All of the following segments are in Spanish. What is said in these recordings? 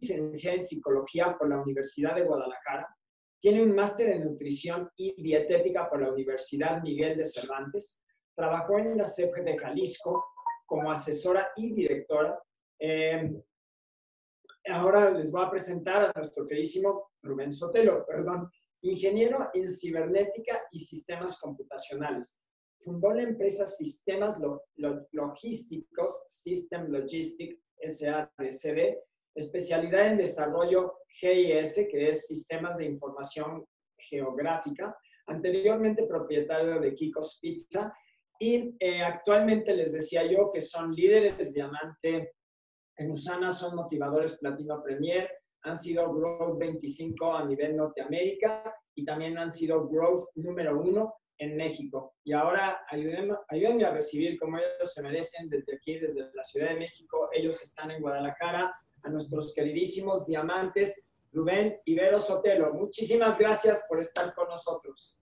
licenciada en psicología por la Universidad de Guadalajara. Tiene un máster en nutrición y dietética por la Universidad Miguel de Cervantes. Trabajó en la CEP de Jalisco como asesora y directora. Eh, ahora les voy a presentar a nuestro queridísimo Rubén Sotelo, perdón, ingeniero en cibernética y sistemas computacionales. Fundó la empresa Sistemas Logísticos, System Logistic SADCB, especialidad en desarrollo GIS, que es Sistemas de Información Geográfica, anteriormente propietario de Kiko's Pizza, y eh, actualmente les decía yo que son líderes diamante en Usana, son motivadores Platino Premier, han sido Growth 25 a nivel Norteamérica y también han sido Growth número uno en México. Y ahora ayúdenme, ayúdenme, a recibir como ellos se merecen desde aquí, desde la Ciudad de México. Ellos están en Guadalajara, a nuestros queridísimos diamantes Rubén Ibero Sotelo. Muchísimas gracias por estar con nosotros.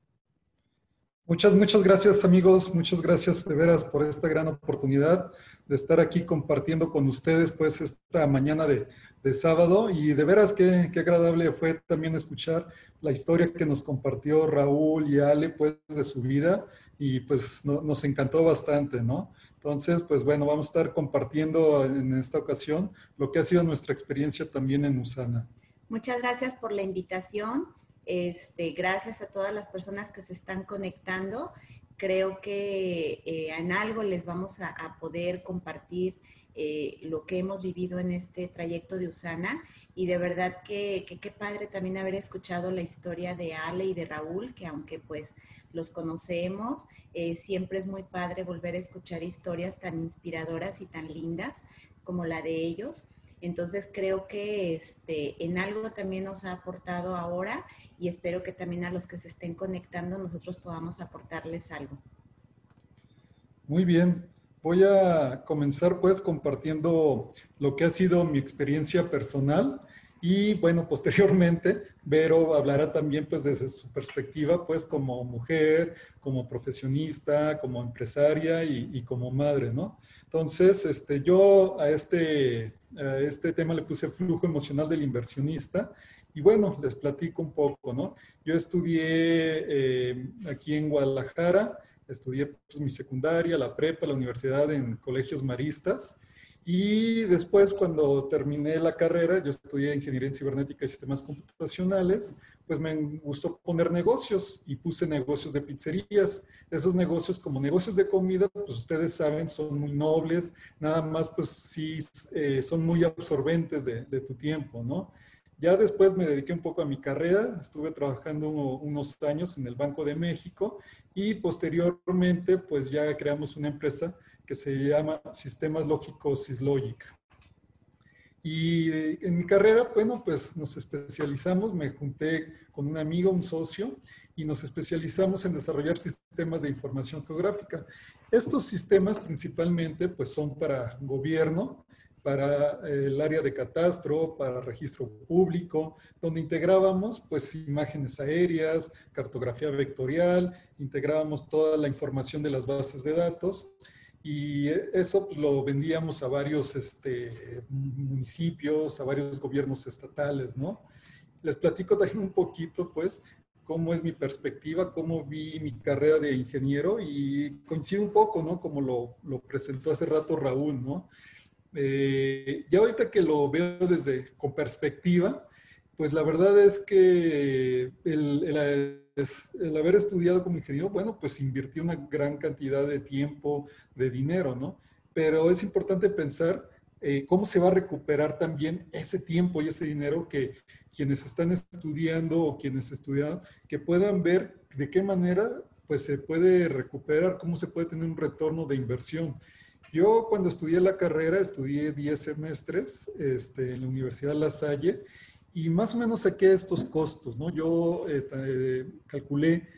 Muchas, muchas gracias amigos, muchas gracias de veras por esta gran oportunidad de estar aquí compartiendo con ustedes pues esta mañana de, de sábado y de veras qué, qué, agradable fue también escuchar la historia que nos compartió Raúl y Ale pues de su vida y pues nos encantó bastante, ¿no? Entonces, pues bueno, vamos a estar compartiendo en esta ocasión lo que ha sido nuestra experiencia también en Usana. Muchas gracias por la invitación. Este, gracias a todas las personas que se están conectando. Creo que eh, en algo les vamos a, poder compartir eh, lo que hemos vivido en este trayecto de Usana y de verdad que qué padre también haber escuchado la historia de Ale y de Raúl, que aunque pues los conocemos, eh, siempre es muy padre volver a escuchar historias tan inspiradoras y tan lindas como la de ellos. Entonces creo que este, en algo también nos ha aportado ahora y espero que también a los que se estén conectando nosotros podamos aportarles algo. Muy bien, voy a comenzar pues compartiendo lo que ha sido mi experiencia personal y bueno, posteriormente Vero hablará también pues desde su perspectiva pues como mujer, como profesionista, como empresaria y, como madre, ¿no? Entonces, este, yo a este este tema le puse flujo emocional del inversionista. Y bueno, les platico un poco, ¿no? Yo estudié eh, aquí en Guadalajara, estudié pues, mi secundaria, la prepa, la universidad en colegios maristas. Y después, cuando terminé la carrera, yo estudié Ingeniería en Cibernética y Sistemas Computacionales, pues me gustó poner negocios y puse negocios de pizzerías. Esos negocios como negocios de comida, pues ustedes saben, son muy nobles, nada más pues sí eh, son muy absorbentes de, tu tiempo, ¿no? Ya después me dediqué un poco a mi carrera, estuve trabajando unos años en el Banco de México y posteriormente pues ya creamos una empresa que se llama Sistemas Lógicos Syslogic. Y en mi carrera, bueno, pues nos especializamos, me junté con un amigo, un socio, y nos especializamos en desarrollar sistemas de información geográfica. Estos sistemas principalmente pues son para gobierno, para eh, el área de catastro, para registro público, donde integrábamos pues imágenes aéreas, cartografía vectorial, integrábamos toda la información de las bases de datos y eso pues, lo vendíamos a varios este, municipios, a varios gobiernos estatales, ¿no? Les platico también un poquito, pues, cómo es mi perspectiva, cómo vi mi carrera de ingeniero y coincide un poco, ¿no? Como lo, lo presentó hace rato Raúl, ¿no? Eh, ya ahorita que lo veo desde, con perspectiva, pues la verdad es que el, el el haber estudiado como ingeniero, bueno, pues invirtió una gran cantidad de tiempo, de dinero, ¿no? Pero es importante pensar eh, cómo se va a recuperar también ese tiempo y ese dinero que quienes están estudiando o quienes estudian, que puedan ver de qué manera pues se puede recuperar, cómo se puede tener un retorno de inversión. Yo cuando estudié la carrera, estudié 10 semestres este, en la Universidad La Salle y más o menos saqué estos costos, ¿no? Yo eh, eh, calculé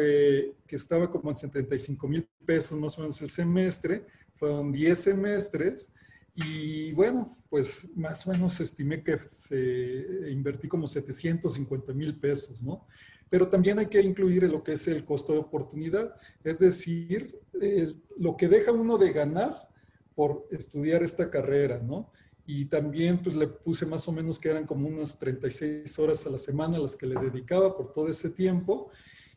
eh, que estaba como en 75 mil pesos más o menos el semestre, fueron 10 semestres y bueno, pues más o menos estimé que se invertí como 750 mil pesos, ¿no? Pero también hay que incluir lo que es el costo de oportunidad, es decir, lo que deja uno de ganar por estudiar esta carrera, ¿no? y también pues le puse más o menos que eran como unas 36 horas a la semana las que le dedicaba por todo ese tiempo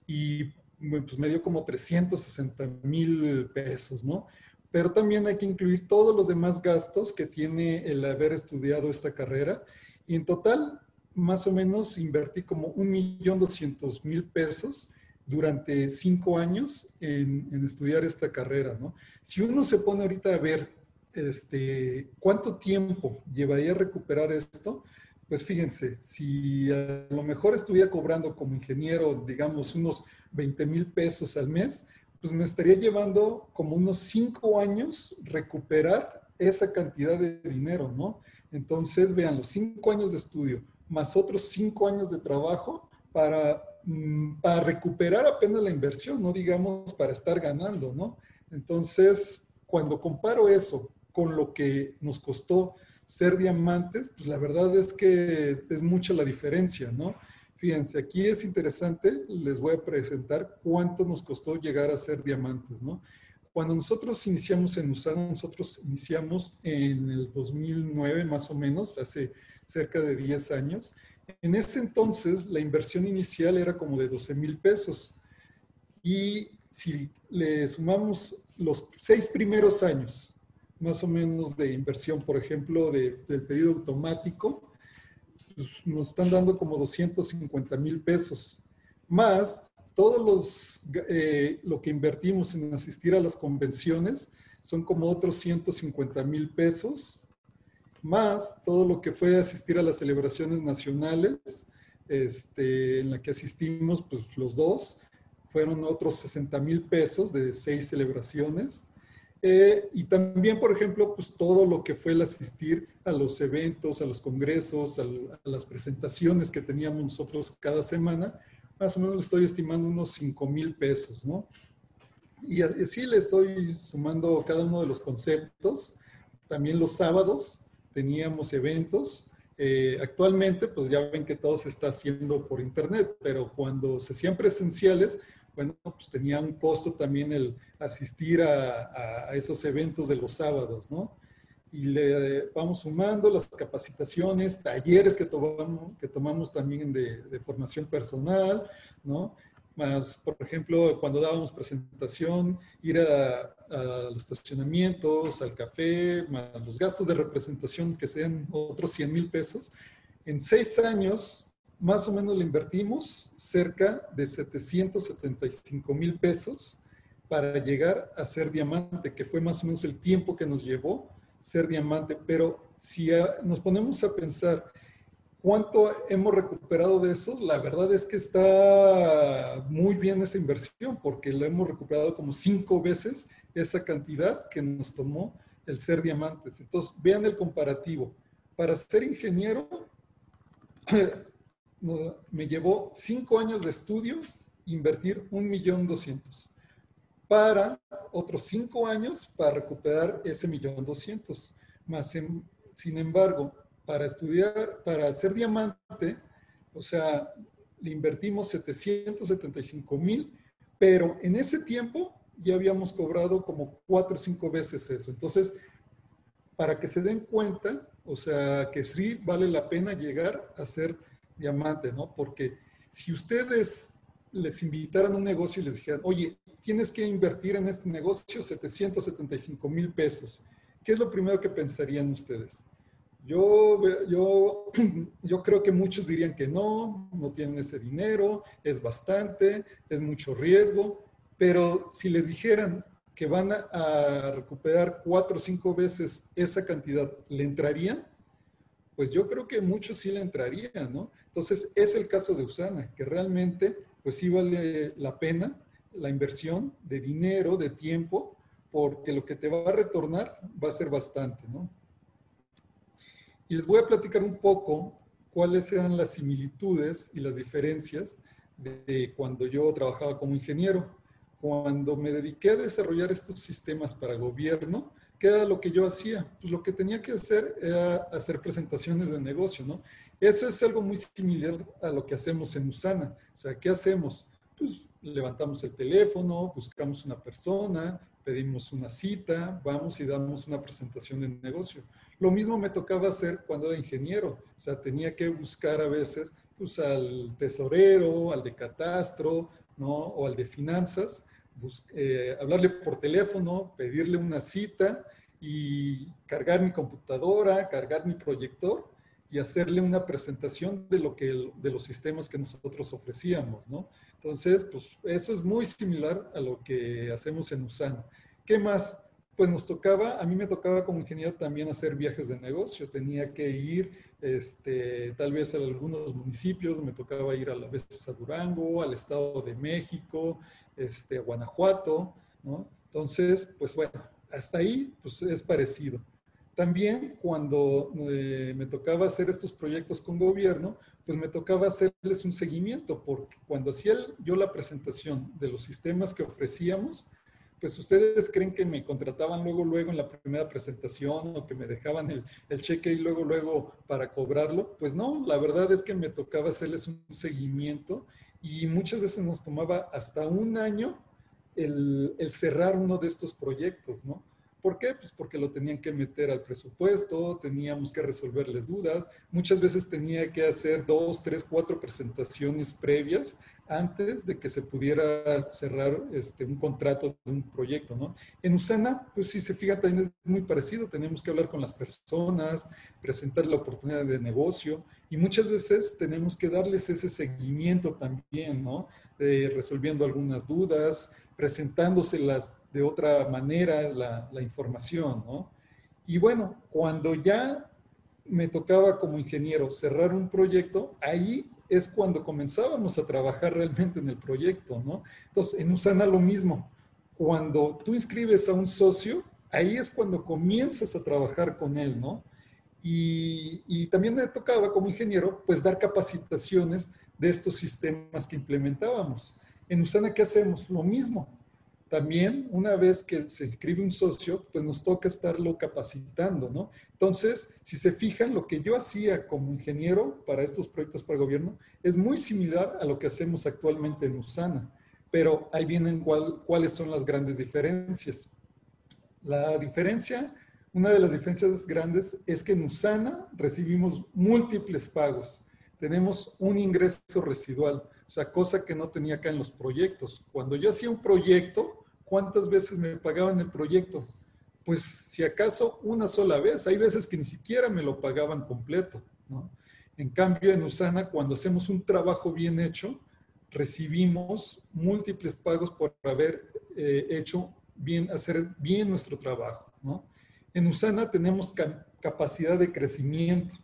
y pues me dio como 360 mil pesos, ¿no? Pero también hay que incluir todos los demás gastos que tiene el haber estudiado esta carrera y en total más o menos invertí como un millón doscientos mil pesos durante cinco años en, en, estudiar esta carrera, ¿no? Si uno se pone ahorita a ver este, cuánto tiempo llevaría a recuperar esto, pues fíjense, si a lo mejor estuviera cobrando como ingeniero, digamos, unos 20 mil pesos al mes, pues me estaría llevando como unos cinco años recuperar esa cantidad de dinero, ¿no? Entonces, vean, los cinco años de estudio más otros cinco años de trabajo para, mm, para recuperar apenas la inversión, no digamos para estar ganando, ¿no? Entonces, cuando comparo eso con lo que nos costó ser diamantes, pues la verdad es que es mucha la diferencia, ¿no? Fíjense, aquí es interesante, les voy a presentar cuánto nos costó llegar a ser diamantes, ¿no? Cuando nosotros iniciamos en USANA, nosotros iniciamos en el 2009 más o menos, hace cerca de 10 años. En ese entonces la inversión inicial era como de 12 mil pesos. Y si le sumamos los seis primeros años, más o menos de inversión, por ejemplo, de, del pedido automático, pues nos están dando como 250 mil pesos, más todos los, eh, lo que invertimos en asistir a las convenciones son como otros 150 mil pesos, más todo lo que fue asistir a las celebraciones nacionales, este, en la que asistimos pues los dos, fueron otros 60 mil pesos de seis celebraciones, eh, y también, por ejemplo, pues todo lo que fue el asistir a los eventos, a los congresos, a, las presentaciones que teníamos nosotros cada semana, más o menos estoy estimando unos 5 mil pesos, ¿no? Y así le estoy sumando cada uno de los conceptos. También los sábados teníamos eventos. Eh, actualmente, pues ya ven que todo se está haciendo por internet, pero cuando se hacían presenciales, bueno, pues tenía un costo también el asistir a, esos eventos de los sábados, ¿no? Y le vamos sumando las capacitaciones, talleres que tomamos, que tomamos también de, formación personal, ¿no? Más, por ejemplo, cuando dábamos presentación, ir a, a, los estacionamientos, al café, más los gastos de representación que sean otros 100 mil pesos. En seis años más o menos le invertimos cerca de 775 mil pesos para llegar a ser diamante, que fue más o menos el tiempo que nos llevó ser diamante. Pero si nos ponemos a pensar cuánto hemos recuperado de eso, la verdad es que está muy bien esa inversión, porque lo hemos recuperado como cinco veces esa cantidad que nos tomó el ser diamantes. Entonces, vean el comparativo. Para ser ingeniero, me llevó cinco años de estudio invertir un millón doscientos para otros cinco años para recuperar ese millón doscientos. Más, sin embargo, para estudiar, para ser diamante, o sea, le invertimos 775 mil, pero en ese tiempo ya habíamos cobrado como cuatro o cinco veces eso. Entonces, para que se den cuenta, o sea, que sí vale la pena llegar a ser diamante, ¿no? Porque si ustedes les invitaran a un negocio y les dijeran, oye, tienes que invertir en este negocio 775 mil pesos, ¿qué es lo primero que pensarían ustedes? Yo, yo, yo creo que muchos dirían que no, no tienen ese dinero, es bastante, es mucho riesgo, pero si les dijeran que van a, recuperar cuatro o cinco veces esa cantidad, ¿le entrarían? pues yo creo que muchos sí le entrarían, ¿no? Entonces, es el caso de Usana, que realmente, pues sí vale la pena la inversión de dinero, de tiempo, porque lo que te va a retornar va a ser bastante, ¿no? Y les voy a platicar un poco cuáles eran las similitudes y las diferencias de cuando yo trabajaba como ingeniero. Cuando me dediqué a desarrollar estos sistemas para gobierno, ¿qué era lo que yo hacía? Pues lo que tenía que hacer era hacer presentaciones de negocio, ¿no? Eso es algo muy similar a lo que hacemos en Usana. O sea, ¿qué hacemos? Pues levantamos el teléfono, buscamos una persona, pedimos una cita, vamos y damos una presentación de negocio. Lo mismo me tocaba hacer cuando era ingeniero, o sea, tenía que buscar a veces pues, al tesorero, al de catastro, ¿no? O al de finanzas, eh, hablarle por teléfono, pedirle una cita y cargar mi computadora, cargar mi proyector y hacerle una presentación de, lo que, de los sistemas que nosotros ofrecíamos, ¿no? Entonces, pues eso es muy similar a lo que hacemos en Usana. ¿Qué más? Pues nos tocaba, a mí me tocaba como ingeniero también hacer viajes de negocio. Tenía que ir, este, tal vez a algunos municipios, me tocaba ir a la vez a Durango, al Estado de México, este, a Guanajuato, ¿no? Entonces, pues bueno, hasta ahí, pues es parecido. También cuando eh, me tocaba hacer estos proyectos con gobierno, pues me tocaba hacerles un seguimiento, porque cuando hacía yo la presentación de los sistemas que ofrecíamos, pues ustedes creen que me contrataban luego, luego en la primera presentación o que me dejaban el, cheque y luego, luego para cobrarlo. Pues no, la verdad es que me tocaba hacerles un seguimiento y muchas veces nos tomaba hasta un año el, el cerrar uno de estos proyectos, ¿no? ¿Por qué? Pues porque lo tenían que meter al presupuesto, teníamos que resolverles dudas. Muchas veces tenía que hacer dos, tres, cuatro presentaciones previas antes de que se pudiera cerrar este, un contrato de un proyecto, ¿no? En Usana, pues si se fija, también es muy parecido. Tenemos que hablar con las personas, presentar la oportunidad de negocio y muchas veces tenemos que darles ese seguimiento también, ¿no? resolviendo algunas dudas, presentándoselas de otra manera la, la información, ¿no? Y bueno, cuando ya me tocaba como ingeniero cerrar un proyecto, ahí es cuando comenzábamos a trabajar realmente en el proyecto, ¿no? Entonces, en Usana lo mismo. Cuando tú inscribes a un socio, ahí es cuando comienzas a trabajar con él, ¿no? Y, también me tocaba como ingeniero, pues dar capacitaciones de estos sistemas que implementábamos. En Usana, ¿qué hacemos? Lo mismo. También, una vez que se inscribe un socio, pues nos toca estarlo capacitando, ¿no? Entonces, si se fijan, lo que yo hacía como ingeniero para estos proyectos para el gobierno es muy similar a lo que hacemos actualmente en Usana, pero ahí vienen cuáles son las grandes diferencias. La diferencia, una de las diferencias grandes es que en Usana recibimos múltiples pagos. Tenemos un ingreso residual. O sea, cosa que no tenía acá en los proyectos. Cuando yo hacía un proyecto, ¿cuántas veces me pagaban el proyecto? Pues si acaso una sola vez. Hay veces que ni siquiera me lo pagaban completo. En cambio, en Usana, cuando hacemos un trabajo bien hecho, recibimos múltiples pagos por haber eh, hecho bien, hacer bien nuestro trabajo. En Usana tenemos capacidad de crecimiento,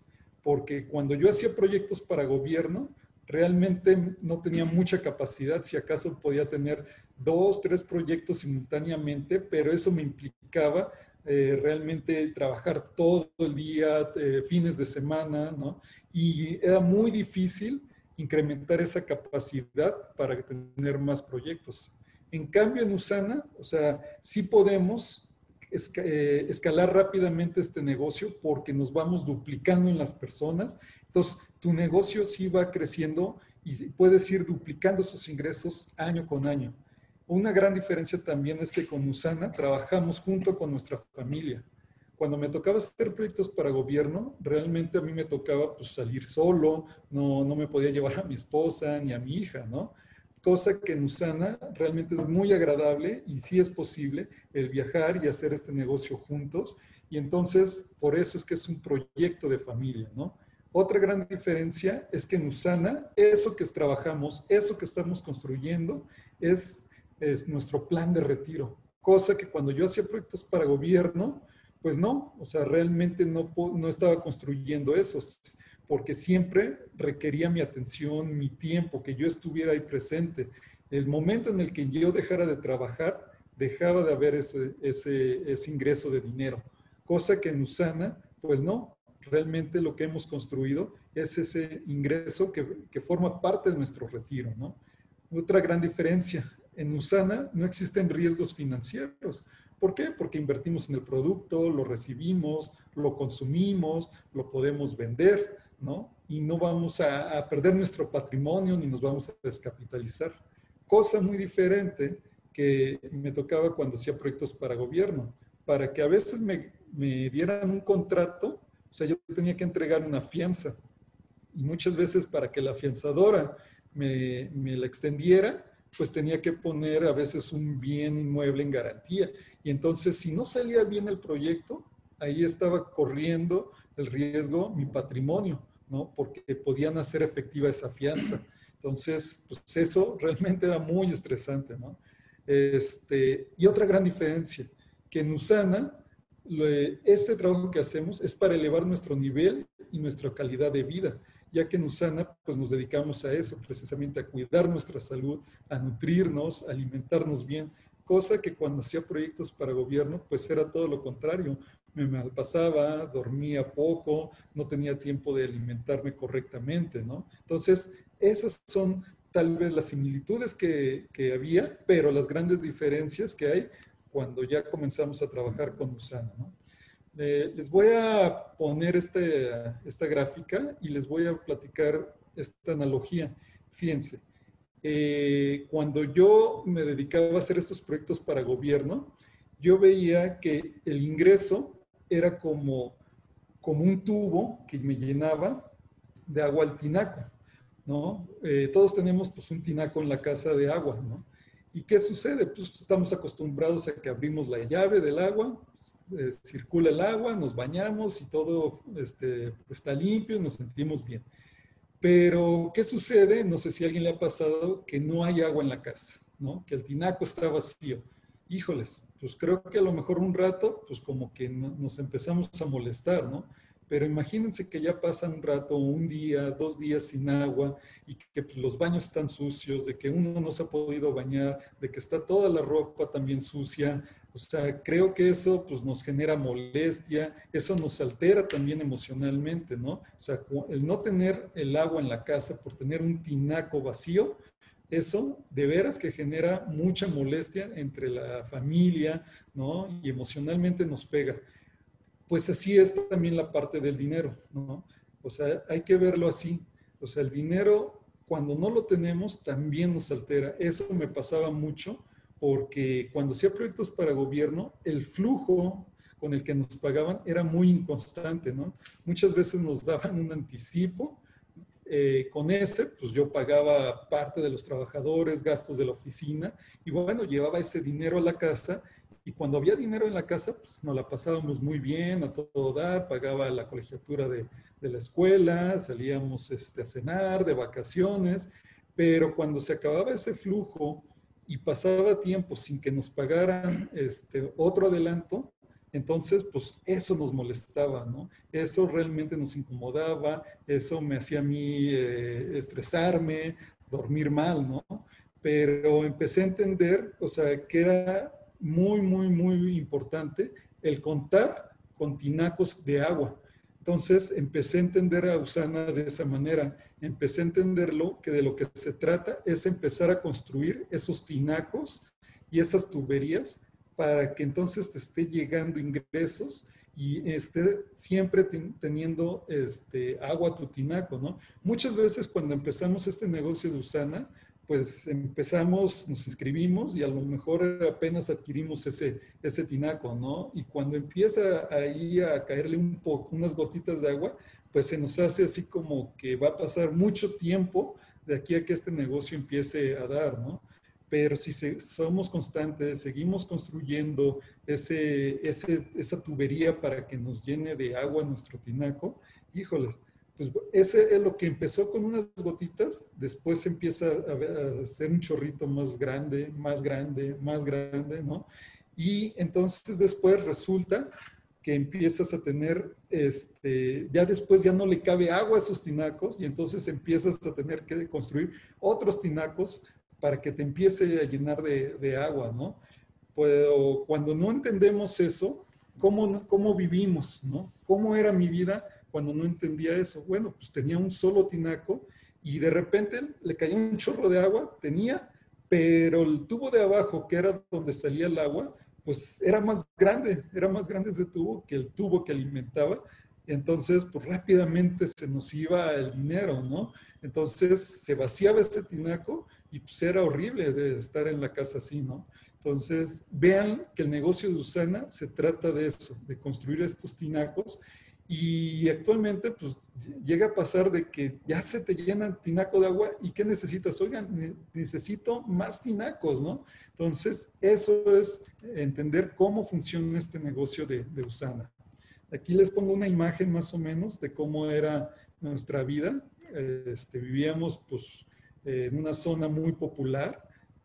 porque cuando yo hacía proyectos para gobierno, realmente no tenía mucha capacidad, si acaso podía tener dos, tres proyectos simultáneamente, pero eso me implicaba eh, realmente trabajar todo el día, eh, fines de semana, ¿no? Y era muy difícil incrementar esa capacidad para tener más proyectos. En cambio, en Usana, o sea, sí podemos eh, escalar rápidamente este negocio porque nos vamos duplicando en las personas. Entonces, tu negocio sí va creciendo y puedes ir duplicando esos ingresos año con año. Una gran diferencia también es que con Usana trabajamos junto con nuestra familia. Cuando me tocaba hacer proyectos para gobierno, realmente a mí me tocaba pues, salir solo, no, no me podía llevar a mi esposa ni a mi hija, ¿no? cosa que en Usana realmente es muy agradable y sí es posible el viajar y hacer este negocio juntos. Y entonces, por eso es que es un proyecto de familia, ¿no? Otra gran diferencia es que en Usana, eso que trabajamos, eso que estamos construyendo, es, es nuestro plan de retiro. Cosa que cuando yo hacía proyectos para gobierno, pues no, o sea, realmente no, no estaba construyendo eso porque siempre requería mi atención, mi tiempo, que yo estuviera ahí presente. El momento en el que yo dejara de trabajar, dejaba de haber ese, ese, ese ingreso de dinero, cosa que en Usana, pues no, realmente lo que hemos construido es ese ingreso que, que forma parte de nuestro retiro, ¿no? Otra gran diferencia, en Usana no existen riesgos financieros. ¿Por qué? Porque invertimos en el producto, lo recibimos, lo consumimos, lo podemos vender. Y no vamos a, perder nuestro patrimonio ni nos vamos a descapitalizar. Cosa muy diferente que me tocaba cuando hacía proyectos para gobierno. para que a veces me, me dieran un contrato, o sea, yo tenía que entregar una fianza. Y muchas veces para que la afianzadora me, me la extendiera, pues tenía que poner a veces un bien inmueble en garantía. Y entonces, si no salía bien el proyecto, ahí estaba corriendo el riesgo mi patrimonio, ¿no? Porque podían hacer efectiva esa fianza. Entonces, pues eso realmente era muy estresante, ¿no? Este, y otra gran diferencia, que en Usana, este trabajo que hacemos es para elevar nuestro nivel y nuestra calidad de vida ya que en Usana pues nos dedicamos a eso, precisamente a cuidar nuestra salud, a nutrirnos, a alimentarnos bien, cosa que cuando hacía proyectos para gobierno pues era todo lo contrario. Me malpasaba, dormía poco, no tenía tiempo de alimentarme correctamente, ¿no? Entonces, esas son tal vez las similitudes que, que había, pero las grandes diferencias que hay cuando ya comenzamos a trabajar con Usana, ¿no? Eh, les voy a poner este, esta gráfica y les voy a platicar esta analogía. Fíjense, eh, cuando yo me dedicaba a hacer estos proyectos para gobierno, yo veía que el ingreso era como, como un tubo que me llenaba de agua al tinaco, ¿no? Eh, todos tenemos pues un tinaco en la casa de agua, ¿no? ¿Y qué sucede? Pues estamos acostumbrados a que abrimos la llave del agua, eh, circula el agua, nos bañamos y todo este, está limpio y nos sentimos bien. Pero, ¿qué sucede? No sé si a alguien le ha pasado que no hay agua en la casa, ¿no? Que el tinaco está vacío. Híjoles, pues creo que a lo mejor un rato, pues como que nos empezamos a molestar, ¿no? Pero imagínense que ya pasa un rato, un día, dos días sin agua y que pues, los baños están sucios, de que uno no se ha podido bañar, de que está toda la ropa también sucia. O sea, creo que eso pues nos genera molestia, eso nos altera también emocionalmente, ¿no? O sea, el no tener el agua en la casa por tener un tinaco vacío, eso de veras que genera mucha molestia entre la familia, ¿no? Y emocionalmente nos pega pues así es también la parte del dinero, ¿no? O sea, hay que verlo así. O sea, el dinero, cuando no lo tenemos, también nos altera. Eso me pasaba mucho porque cuando hacía proyectos para gobierno, el flujo con el que nos pagaban era muy inconstante, ¿no? Muchas veces nos daban un anticipo. Eh, con ese, pues yo pagaba parte de los trabajadores, gastos de la oficina, y bueno, llevaba ese dinero a la casa y cuando había dinero en la casa, pues nos la pasábamos muy bien, a todo dar, pagaba la colegiatura de, de la escuela, salíamos este, a cenar, de vacaciones, pero cuando se acababa ese flujo y pasaba tiempo sin que nos pagaran este, otro adelanto, entonces, pues eso nos molestaba, ¿no? Eso realmente nos incomodaba, eso me hacía a mí eh, estresarme, dormir mal, ¿no? Pero empecé a entender, o sea, que era muy, muy, muy importante el contar con tinacos de agua. Entonces empecé a entender a Usana de esa manera. Empecé a entenderlo que de lo que se trata es empezar a construir esos tinacos y esas tuberías para que entonces te esté llegando ingresos y esté siempre teniendo este, agua a tu tinaco, ¿no? Muchas veces cuando empezamos este negocio de Usana, pues empezamos, nos inscribimos y a lo mejor apenas adquirimos ese, ese tinaco, ¿no? Y cuando empieza ahí a caerle un poco, unas gotitas de agua, pues se nos hace así como que va a pasar mucho tiempo de aquí a que este negocio empiece a dar, ¿no? Pero si somos constantes, seguimos construyendo ese, ese, esa tubería para que nos llene de agua nuestro tinaco, híjoles, pues ese es lo que empezó con unas gotitas, después empieza a, hacer un chorrito más grande, más grande, más grande, ¿no? Y entonces después resulta que empiezas a tener, este, ya después ya no le cabe agua a esos tinacos y entonces empiezas a tener que construir otros tinacos para que te empiece a llenar de, agua, ¿no? Pues cuando no entendemos eso, ¿cómo, ¿cómo vivimos, no? ¿Cómo era mi vida? Cuando no entendía eso. Bueno, pues tenía un solo tinaco y de repente le cayó un chorro de agua, tenía, pero el tubo de abajo, que era donde salía el agua, pues era más grande, era más grande ese tubo que el tubo que alimentaba. Entonces, pues rápidamente se nos iba el dinero, ¿no? Entonces se vaciaba ese tinaco y pues era horrible de estar en la casa así, ¿no? Entonces, vean que el negocio de Usana se trata de eso, de construir estos tinacos y actualmente, pues, llega a pasar de que ya se te llena el tinaco de agua y ¿qué necesitas? Oigan, necesito más tinacos, ¿no? Entonces, eso es entender cómo funciona este negocio de, Usana. Aquí les pongo una imagen más o menos de cómo era nuestra vida. Este, vivíamos, pues, en una zona muy popular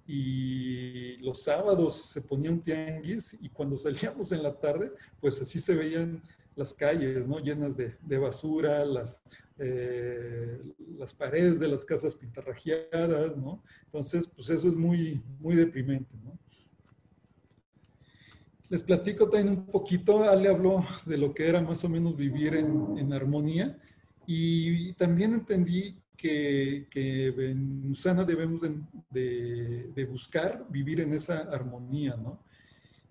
y los sábados se ponía un tianguis y cuando salíamos en la tarde, pues así se veían las calles, ¿no? Llenas de, basura, las, eh, las paredes de las casas pintarrajeadas, ¿no? Entonces, pues eso es muy, muy deprimente, ¿no? Les platico también un poquito, Ale habló de lo que era más o menos vivir en, armonía y, también entendí que, que, en Usana debemos de, de, buscar vivir en esa armonía, ¿no?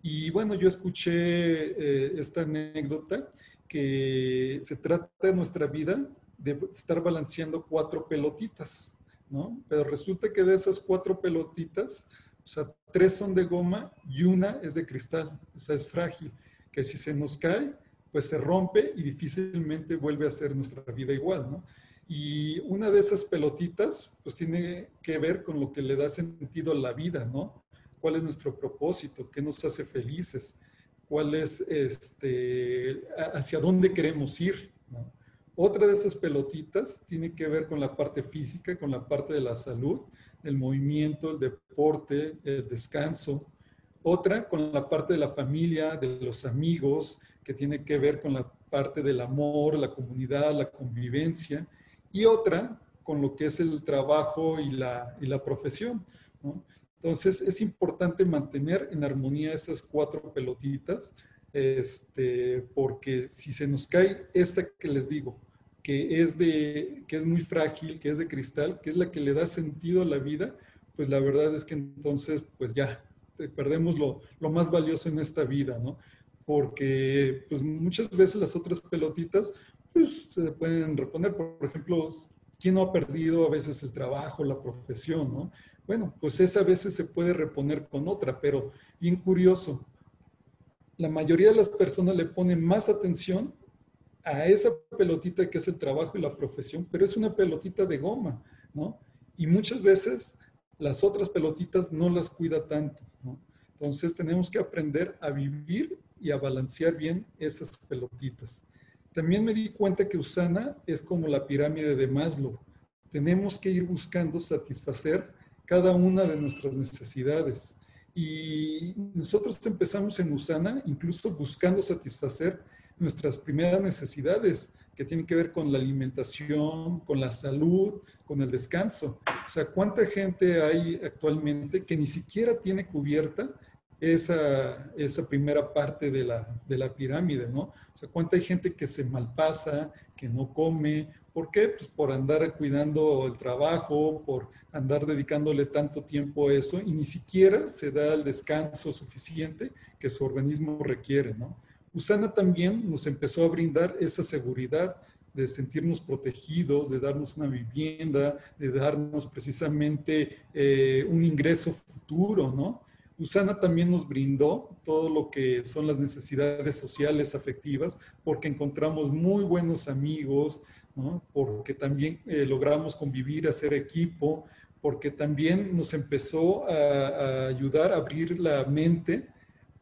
Y bueno, yo escuché eh, esta anécdota que se trata de nuestra vida de estar balanceando cuatro pelotitas, ¿no? Pero resulta que de esas cuatro pelotitas, o sea, tres son de goma y una es de cristal, o sea, es frágil, que si se nos cae, pues se rompe y difícilmente vuelve a ser nuestra vida igual, ¿no? Y una de esas pelotitas, pues tiene que ver con lo que le da sentido a la vida, ¿no? ¿Cuál es nuestro propósito? ¿Qué nos hace felices? ¿Cuál es, este, hacia dónde queremos ir? ¿no? Otra de esas pelotitas tiene que ver con la parte física, con la parte de la salud, el movimiento, el deporte, el descanso. Otra con la parte de la familia, de los amigos, que tiene que ver con la parte del amor, la comunidad, la convivencia y otra con lo que es el trabajo y la, y la profesión. Entonces es importante mantener en armonía esas cuatro pelotitas, este, porque si se nos cae esta que les digo, que es, de, que es muy frágil, que es de cristal, que es la que le da sentido a la vida, pues la verdad es que entonces pues ya perdemos lo, lo más valioso en esta vida, ¿no? Porque pues muchas veces las otras pelotitas pues, se pueden reponer. Por ejemplo, ¿quién no ha perdido a veces el trabajo, la profesión, no? Bueno, pues esa a veces se puede reponer con otra, pero bien curioso, la mayoría de las personas le ponen más atención a esa pelotita que es el trabajo y la profesión, pero es una pelotita de goma, ¿no? Y muchas veces las otras pelotitas no las cuida tanto, ¿no? Entonces tenemos que aprender a vivir y a balancear bien esas pelotitas. También me di cuenta que Usana es como la pirámide de Maslow. Tenemos que ir buscando satisfacer cada una de nuestras necesidades. Y nosotros empezamos en Usana incluso buscando satisfacer nuestras primeras necesidades que tienen que ver con la alimentación, con la salud, con el descanso. O sea, ¿cuánta gente hay actualmente que ni siquiera tiene cubierta esa, esa primera parte de la, de la pirámide, ¿no? O sea, cuánta hay gente que se malpasa, que no come. ¿Por qué? Pues por andar cuidando el trabajo, por andar dedicándole tanto tiempo a eso y ni siquiera se da el descanso suficiente que su organismo requiere, ¿no? Usana también nos empezó a brindar esa seguridad de sentirnos protegidos, de darnos una vivienda, de darnos precisamente eh, un ingreso futuro, ¿no? Usana también nos brindó todo lo que son las necesidades sociales, afectivas, porque encontramos muy buenos amigos, ¿no? porque también eh, logramos convivir, hacer equipo, porque también nos empezó a, ayudar a abrir la mente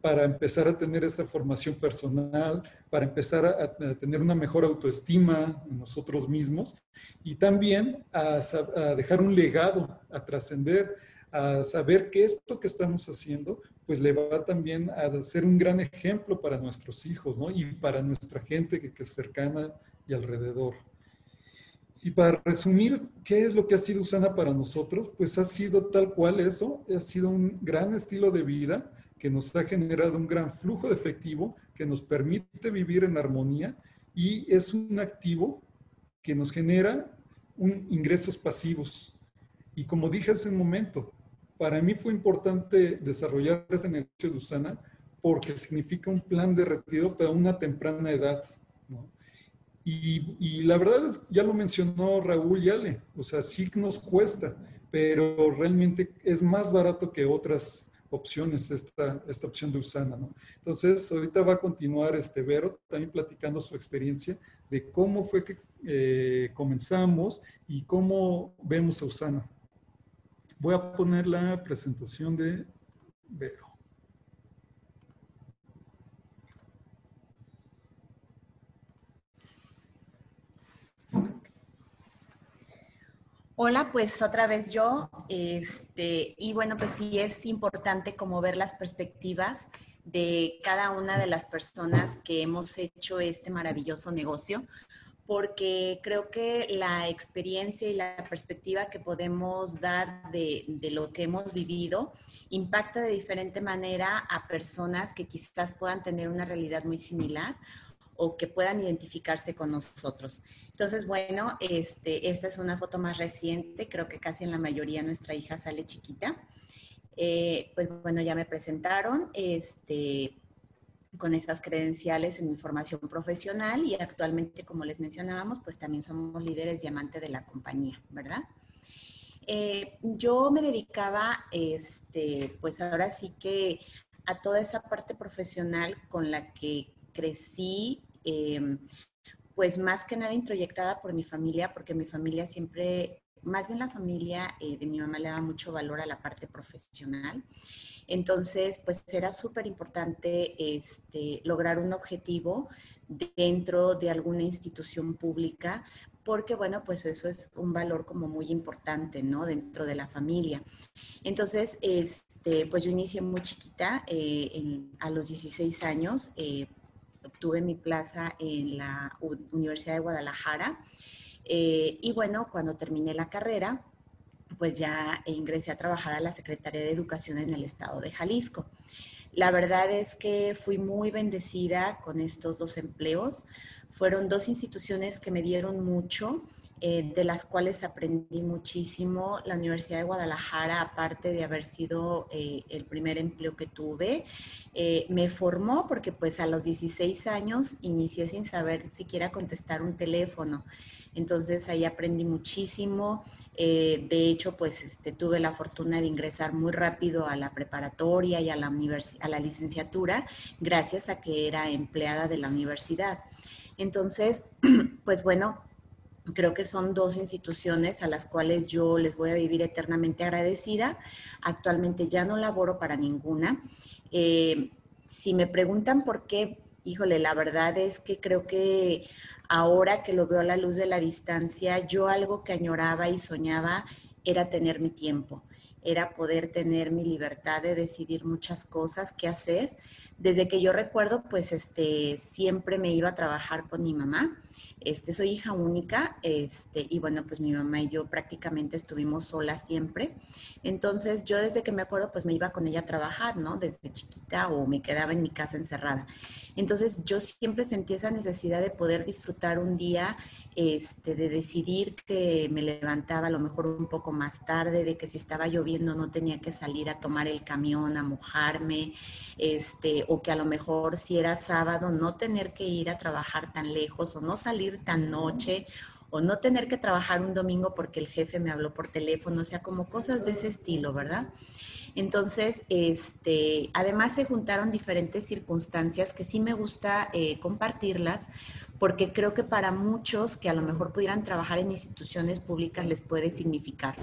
para empezar a tener esa formación personal, para empezar a, a tener una mejor autoestima en nosotros mismos y también a, a dejar un legado, a trascender, a saber que esto que estamos haciendo, pues le va también a ser un gran ejemplo para nuestros hijos, ¿no? Y para nuestra gente que, es cercana y alrededor. Y para resumir, ¿qué es lo que ha sido Usana para nosotros? Pues ha sido tal cual eso, ha sido un gran estilo de vida que nos ha generado un gran flujo de efectivo que nos permite vivir en armonía y es un activo que nos genera un ingresos pasivos. Y como dije hace un momento, para mí fue importante desarrollar ese negocio de Usana porque significa un plan de retiro para una temprana edad. ¿no? Y, y, la verdad es, ya lo mencionó Raúl Yale, o sea, sí nos cuesta, pero realmente es más barato que otras, opciones esta, esta opción de Usana, ¿no? Entonces, ahorita va a continuar este Vero también platicando su experiencia de cómo fue que eh, comenzamos y cómo vemos a Usana. Voy a poner la presentación de Vero. Hola, pues otra vez yo, este, y bueno, pues sí es importante como ver las perspectivas de cada una de las personas que hemos hecho este maravilloso negocio, porque creo que la experiencia y la perspectiva que podemos dar de, de, lo que hemos vivido impacta de diferente manera a personas que quizás puedan tener una realidad muy similar o que puedan identificarse con nosotros. Entonces, bueno, este, esta es una foto más reciente, creo que casi en la mayoría nuestra hija sale chiquita. Eh, pues bueno, ya me presentaron este, con esas credenciales en mi formación profesional y actualmente, como les mencionábamos, pues también somos líderes diamante de la compañía, ¿verdad? Eh, yo me dedicaba, este, pues ahora sí que a toda esa parte profesional con la que crecí, eh, pues más que nada introyectada por mi familia, porque mi familia siempre, más bien la familia eh, de mi mamá le daba mucho valor a la parte profesional. Entonces, pues era súper importante este, lograr un objetivo dentro de alguna institución pública, porque bueno, pues eso es un valor como muy importante, ¿no? Dentro de la familia. Entonces, este, pues yo inicié muy chiquita, eh, a los 16 años, eh, obtuve mi plaza en la Universidad de Guadalajara. Eh, y bueno, cuando terminé la carrera, pues ya ingresé a trabajar a la Secretaría de Educación en el estado de Jalisco. La verdad es que fui muy bendecida con estos dos empleos. Fueron dos instituciones que me dieron mucho eh, de las cuales aprendí muchísimo. La Universidad de Guadalajara, aparte de haber sido eh, el primer empleo que tuve, eh, me formó porque pues a los 16 años inicié sin saber siquiera contestar un teléfono. Entonces ahí aprendí muchísimo. de hecho, pues este, tuve la fortuna de ingresar muy rápido a la preparatoria y a la, a la licenciatura gracias a que era empleada de la universidad. Entonces, pues bueno, Creo que son dos instituciones a las cuales yo les voy a vivir eternamente agradecida. Actualmente ya no laboro para ninguna. Eh, si me preguntan por qué, híjole, la verdad es que creo que ahora que lo veo a la luz de la distancia, yo algo que añoraba y soñaba era tener mi tiempo, era poder tener mi libertad de decidir muchas cosas, qué hacer. Desde que yo recuerdo, pues este, siempre me iba a trabajar con mi mamá este, soy hija única, este, y bueno, pues mi mamá y yo prácticamente estuvimos solas siempre. Entonces, yo desde que me acuerdo, pues me iba con ella a trabajar, ¿no? Desde chiquita o me quedaba en mi casa encerrada. Entonces, yo siempre sentí esa necesidad de poder disfrutar un día, este, de decidir que me levantaba a lo mejor un poco más tarde, de que si estaba lloviendo no tenía que salir a tomar el camión, a mojarme, este, o que a lo mejor si era sábado no tener que ir a trabajar tan lejos o no salir tan noche o no tener que trabajar un domingo porque el jefe me habló por teléfono, o sea, como cosas de ese estilo, ¿verdad? Entonces, este, además se juntaron diferentes circunstancias que sí me gusta eh, compartirlas, porque creo que para muchos que a lo mejor pudieran trabajar en instituciones públicas les puede significar.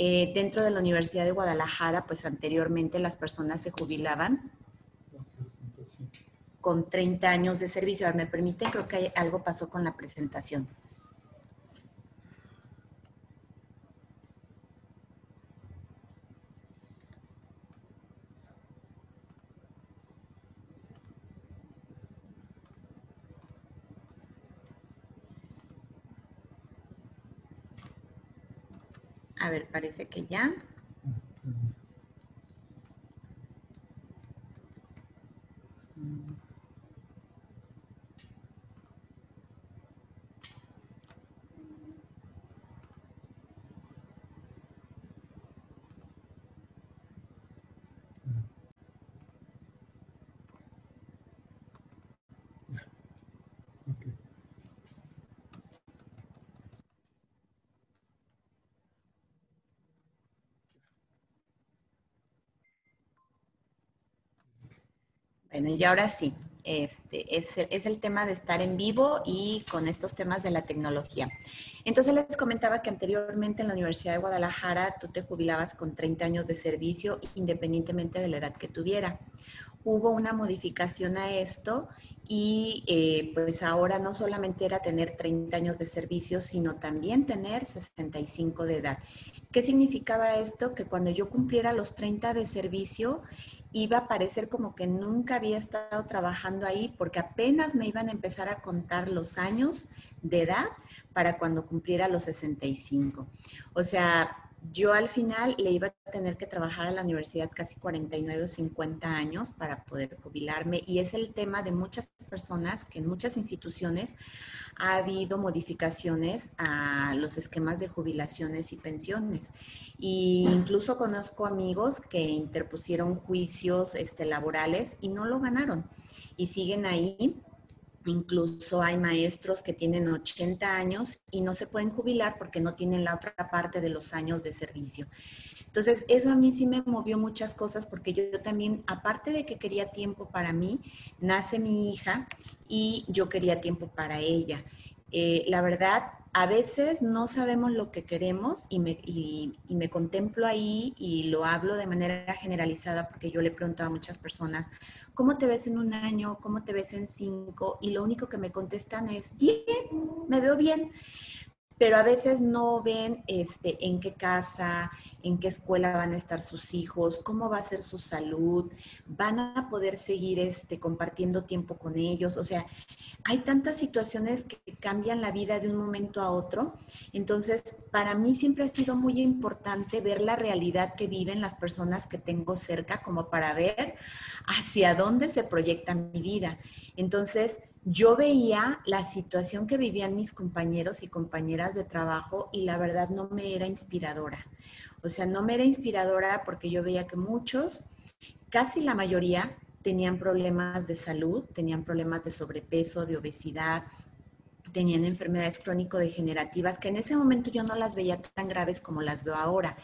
Eh, dentro de la Universidad de Guadalajara, pues anteriormente las personas se jubilaban con 30 años de servicio. Ahora, ¿me permiten? Creo que algo pasó con la presentación. A ver, parece que ya. Mm. Bueno, y ahora sí, este, es, es, el tema de estar en vivo y con estos temas de la tecnología. Entonces les comentaba que anteriormente en la Universidad de Guadalajara tú te jubilabas con 30 años de servicio independientemente de la edad que tuviera. Hubo una modificación a esto y eh, pues ahora no solamente era tener 30 años de servicio, sino también tener 65 de edad. ¿Qué significaba esto? Que cuando yo cumpliera los 30 de servicio, iba a parecer como que nunca había estado trabajando ahí porque apenas me iban a empezar a contar los años de edad para cuando cumpliera los 65. O sea, yo al final le iba a tener que trabajar a la universidad casi 49 o 50 años para poder jubilarme y es el tema de muchas personas que en muchas instituciones ha habido modificaciones a los esquemas de jubilaciones y pensiones. Y incluso conozco amigos que interpusieron juicios este, laborales y no lo ganaron y siguen ahí Incluso hay maestros que tienen 80 años y no se pueden jubilar porque no tienen la otra parte de los años de servicio. Entonces, eso a mí sí me movió muchas cosas porque yo, también, aparte de que quería tiempo para mí, nace mi hija y yo quería tiempo para ella. Eh, la verdad, a veces no sabemos lo que queremos y me, y, me, contemplo ahí y lo hablo de manera generalizada porque yo le pregunto a muchas personas, ¿cómo te ves en un año? ¿Cómo te ves en cinco? Y lo único que me contestan es, bien, me veo bien pero a veces no ven este, en qué casa, en qué escuela van a estar sus hijos, cómo va a ser su salud, van a poder seguir este, compartiendo tiempo con ellos. O sea, hay tantas situaciones que cambian la vida de un momento a otro. Entonces, para mí siempre ha sido muy importante ver la realidad que viven las personas que tengo cerca como para ver hacia dónde se proyecta mi vida. Entonces, yo veía la situación que vivían mis compañeros y compañeras de trabajo y la verdad no me era inspiradora. O sea, no me era inspiradora porque yo veía que muchos, casi la mayoría, tenían problemas de salud, tenían problemas de sobrepeso, de obesidad, tenían enfermedades crónico-degenerativas que en ese momento yo no las veía tan graves como las veo ahora.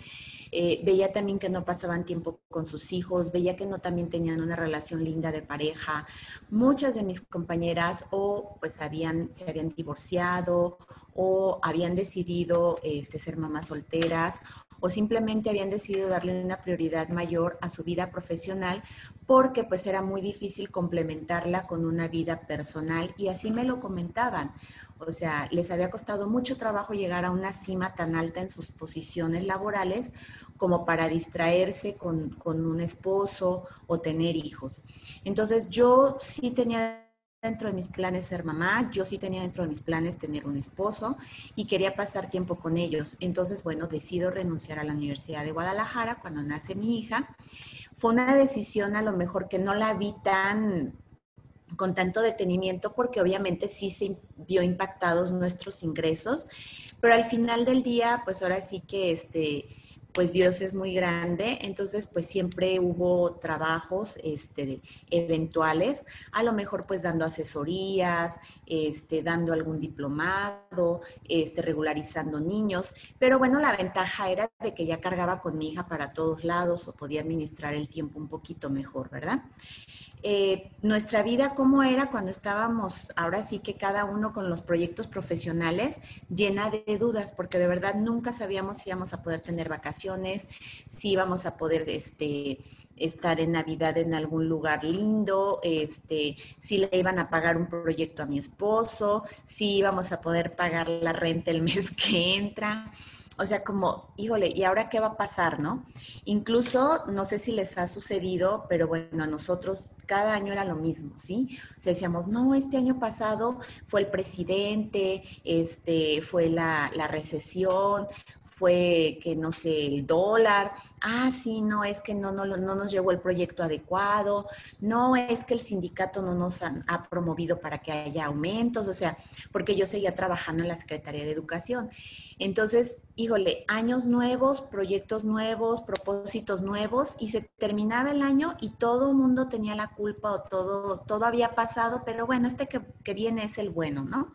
Eh, veía también que no pasaban tiempo con sus hijos, veía que no también tenían una relación linda de pareja. Muchas de mis compañeras o pues habían, se habían divorciado o habían decidido este, ser mamás solteras o simplemente habían decidido darle una prioridad mayor a su vida profesional porque pues era muy difícil complementarla con una vida personal y así me lo comentaban. O sea, les había costado mucho trabajo llegar a una cima tan alta en sus posiciones laborales como para distraerse con, con un esposo o tener hijos. Entonces yo sí tenía dentro de mis planes ser mamá, yo sí tenía dentro de mis planes tener un esposo y quería pasar tiempo con ellos. Entonces, bueno, decido renunciar a la Universidad de Guadalajara cuando nace mi hija. Fue una decisión a lo mejor que no la vi tan con tanto detenimiento porque obviamente sí se vio impactados nuestros ingresos, pero al final del día, pues ahora sí que este pues Dios es muy grande, entonces pues siempre hubo trabajos este, eventuales, a lo mejor pues dando asesorías, este, dando algún diplomado, este, regularizando niños, pero bueno, la ventaja era de que ya cargaba con mi hija para todos lados o podía administrar el tiempo un poquito mejor, ¿verdad? Eh, nuestra vida cómo era cuando estábamos, ahora sí que cada uno con los proyectos profesionales, llena de dudas, porque de verdad nunca sabíamos si íbamos a poder tener vacaciones, si íbamos a poder este, estar en Navidad en algún lugar lindo, este, si le iban a pagar un proyecto a mi esposo, si íbamos a poder pagar la renta el mes que entra o sea, como, híjole, ¿y ahora qué va a pasar, no? Incluso, no sé si les ha sucedido, pero bueno, a nosotros cada año era lo mismo, ¿sí? O sea, decíamos, no, este año pasado fue el presidente, este, fue la, la recesión, fue que no sé, el dólar, ah, sí, no, es que no, no, no nos llegó el proyecto adecuado, no es que el sindicato no nos ha promovido para que haya aumentos, o sea, porque yo seguía trabajando en la Secretaría de Educación. Entonces, híjole, años nuevos, proyectos nuevos, propósitos nuevos, y se terminaba el año y todo el mundo tenía la culpa o todo, todo había pasado, pero bueno, este que, que viene es el bueno, ¿no?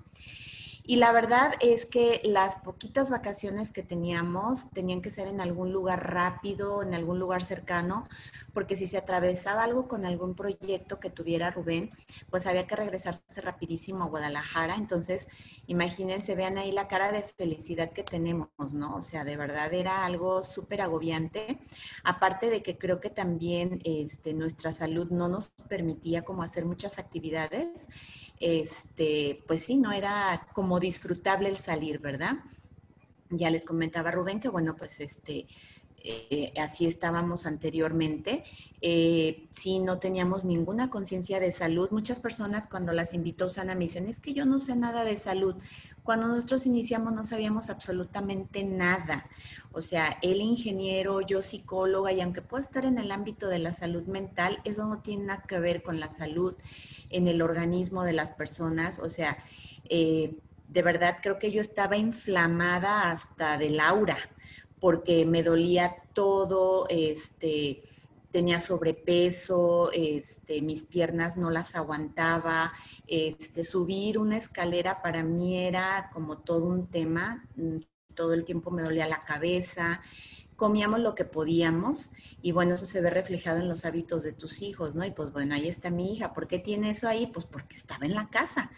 Y la verdad es que las poquitas vacaciones que teníamos tenían que ser en algún lugar rápido, en algún lugar cercano, porque si se atravesaba algo con algún proyecto que tuviera Rubén, pues había que regresarse rapidísimo a Guadalajara. Entonces, imagínense, vean ahí la cara de felicidad que tenemos, ¿no? O sea, de verdad era algo súper agobiante. Aparte de que creo que también este, nuestra salud no nos permitía como hacer muchas actividades este, pues sí, no era como disfrutable el salir, ¿verdad? Ya les comentaba Rubén que, bueno, pues este, eh, así estábamos anteriormente. Eh, sí, no teníamos ninguna conciencia de salud. Muchas personas cuando las invito a Usana me dicen, es que yo no sé nada de salud. Cuando nosotros iniciamos no sabíamos absolutamente nada. O sea, él ingeniero, yo psicóloga, y aunque puedo estar en el ámbito de la salud mental, eso no tiene nada que ver con la salud en el organismo de las personas. O sea, eh, de verdad creo que yo estaba inflamada hasta del aura porque me dolía todo, este, tenía sobrepeso, este, mis piernas no las aguantaba, este, subir una escalera para mí era como todo un tema, mm, todo el tiempo me dolía la cabeza, comíamos lo que podíamos y bueno, eso se ve reflejado en los hábitos de tus hijos, ¿no? Y pues bueno, ahí está mi hija, ¿por qué tiene eso ahí? Pues porque estaba en la casa.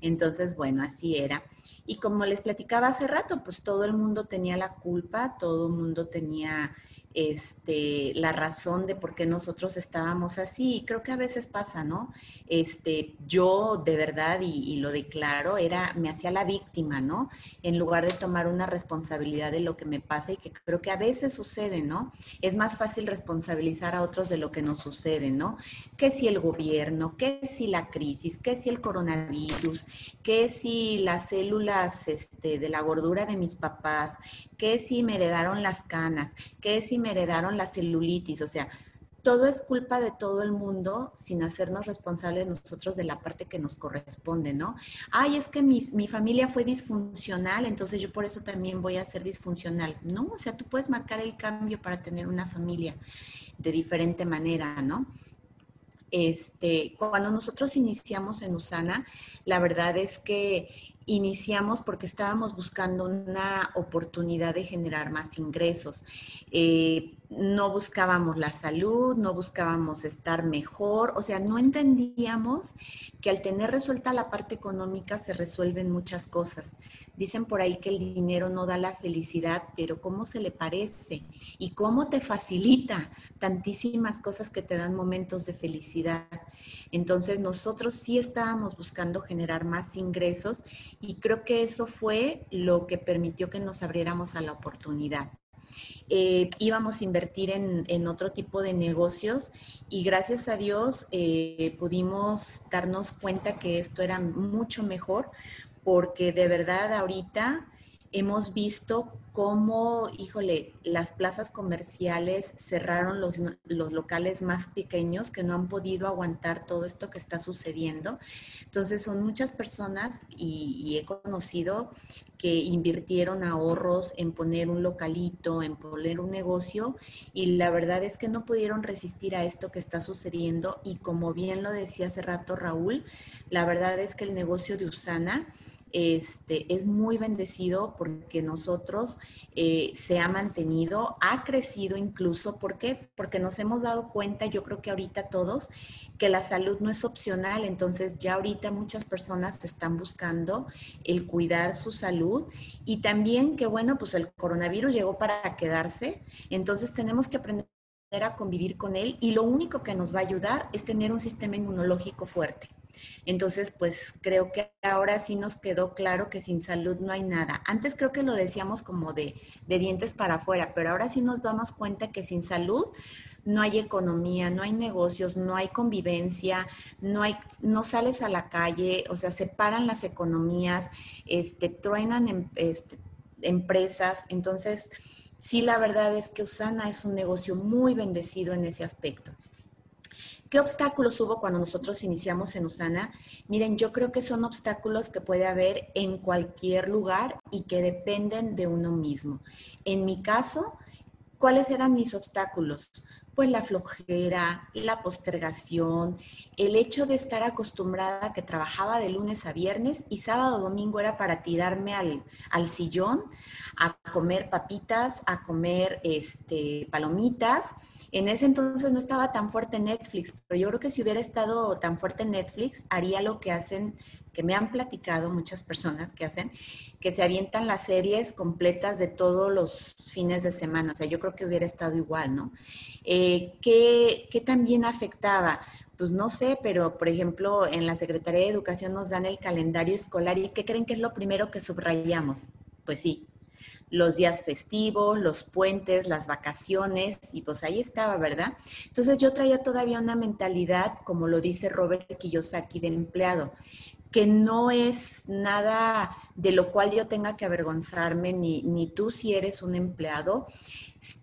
Entonces, bueno, así era. Y como les platicaba hace rato, pues todo el mundo tenía la culpa, todo el mundo tenía este, la razón de por qué nosotros estábamos así. Y creo que a veces pasa, ¿no? Este, yo de verdad, y, lo declaro, era, me hacía la víctima, ¿no? En lugar de tomar una responsabilidad de lo que me pasa y que creo que a veces sucede, ¿no? Es más fácil responsabilizar a otros de lo que nos sucede, ¿no? Que si el gobierno, que si la crisis, que si el coronavirus, que si las células este, de la gordura de mis papás, que si me heredaron las canas, que si me heredaron la celulitis, o sea, todo es culpa de todo el mundo sin hacernos responsables nosotros de la parte que nos corresponde, ¿no? Ay, es que mi, mi, familia fue disfuncional, entonces yo por eso también voy a ser disfuncional. No, o sea, tú puedes marcar el cambio para tener una familia de diferente manera, ¿no? Este, cuando nosotros iniciamos en Usana, la verdad es que iniciamos porque estábamos buscando una oportunidad de generar más ingresos. Eh, no buscábamos la salud, no buscábamos estar mejor, o sea, no entendíamos que al tener resuelta la parte económica se resuelven muchas cosas. Dicen por ahí que el dinero no da la felicidad, pero ¿cómo se le parece? ¿Y cómo te facilita tantísimas cosas que te dan momentos de felicidad? Entonces nosotros sí estábamos buscando generar más ingresos y creo que eso fue lo que permitió que nos abriéramos a la oportunidad. Eh, íbamos a invertir en, otro tipo de negocios y gracias a Dios eh, pudimos darnos cuenta que esto era mucho mejor porque de verdad ahorita hemos visto cómo, híjole, las plazas comerciales cerraron los, los, locales más pequeños que no han podido aguantar todo esto que está sucediendo. Entonces son muchas personas y, he conocido que invirtieron ahorros en poner un localito, en poner un negocio y la verdad es que no pudieron resistir a esto que está sucediendo y como bien lo decía hace rato Raúl, la verdad es que el negocio de Usana este, es muy bendecido porque nosotros eh, se ha mantenido, ha crecido incluso, ¿por qué? Porque nos hemos dado cuenta, yo creo que ahorita todos, que la salud no es opcional, entonces ya ahorita muchas personas están buscando el cuidar su salud y también que bueno, pues el coronavirus llegó para quedarse, entonces tenemos que aprender a convivir con él y lo único que nos va a ayudar es tener un sistema inmunológico fuerte. Entonces, pues creo que ahora sí nos quedó claro que sin salud no hay nada. Antes creo que lo decíamos como de, dientes para afuera, pero ahora sí nos damos cuenta que sin salud no hay economía, no hay negocios, no hay convivencia, no hay, no sales a la calle, o sea, se paran las economías, este, truenan em, este, empresas. Entonces, sí, la verdad es que Usana es un negocio muy bendecido en ese aspecto. ¿Qué obstáculos hubo cuando nosotros iniciamos en Usana? Miren, yo creo que son obstáculos que puede haber en cualquier lugar y que dependen de uno mismo. En mi caso, ¿cuáles eran mis obstáculos? pues la flojera, la postergación, el hecho de estar acostumbrada que trabajaba de lunes a viernes y sábado domingo era para tirarme al, al sillón a comer papitas, a comer este, palomitas. En ese entonces no estaba tan fuerte Netflix, pero yo creo que si hubiera estado tan fuerte Netflix, haría lo que hacen que me han platicado muchas personas que hacen, que se avientan las series completas de todos los fines de semana. O sea, yo creo que hubiera estado igual, ¿no? Eh, ¿qué, ¿Qué también afectaba? Pues no sé, pero por ejemplo, en la Secretaría de Educación nos dan el calendario escolar y ¿qué creen que es lo primero que subrayamos? Pues sí, los días festivos, los puentes, las vacaciones, y pues ahí estaba, ¿verdad? Entonces yo traía todavía una mentalidad, como lo dice Robert Kiyosaki, de empleado que no es nada de lo cual yo tenga que avergonzarme, ni, ni tú si eres un empleado,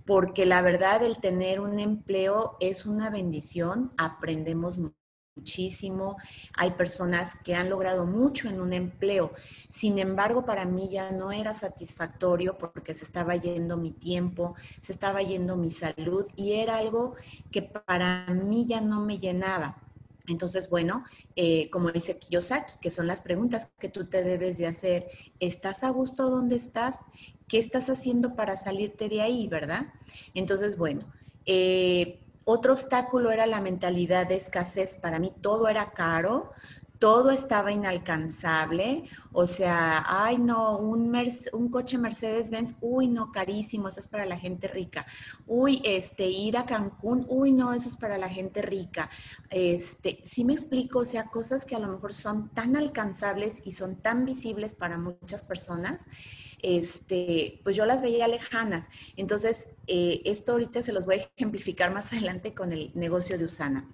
porque la verdad el tener un empleo es una bendición, aprendemos muchísimo, hay personas que han logrado mucho en un empleo, sin embargo para mí ya no era satisfactorio porque se estaba yendo mi tiempo, se estaba yendo mi salud y era algo que para mí ya no me llenaba. Entonces, bueno, eh, como dice Kiyosaki, que son las preguntas que tú te debes de hacer. ¿Estás a gusto donde estás? ¿Qué estás haciendo para salirte de ahí, verdad? Entonces, bueno, eh, otro obstáculo era la mentalidad de escasez. Para mí todo era caro, todo estaba inalcanzable, o sea, ay no, un, coche Mercedes-Benz, uy no, carísimo, eso es para la gente rica. Uy, este, ir a Cancún, uy no, eso es para la gente rica. Este, sí me explico, o sea, cosas que a lo mejor son tan alcanzables y son tan visibles para muchas personas, este, pues yo las veía lejanas. Entonces, eh, esto ahorita se los voy a ejemplificar más adelante con el negocio de Usana.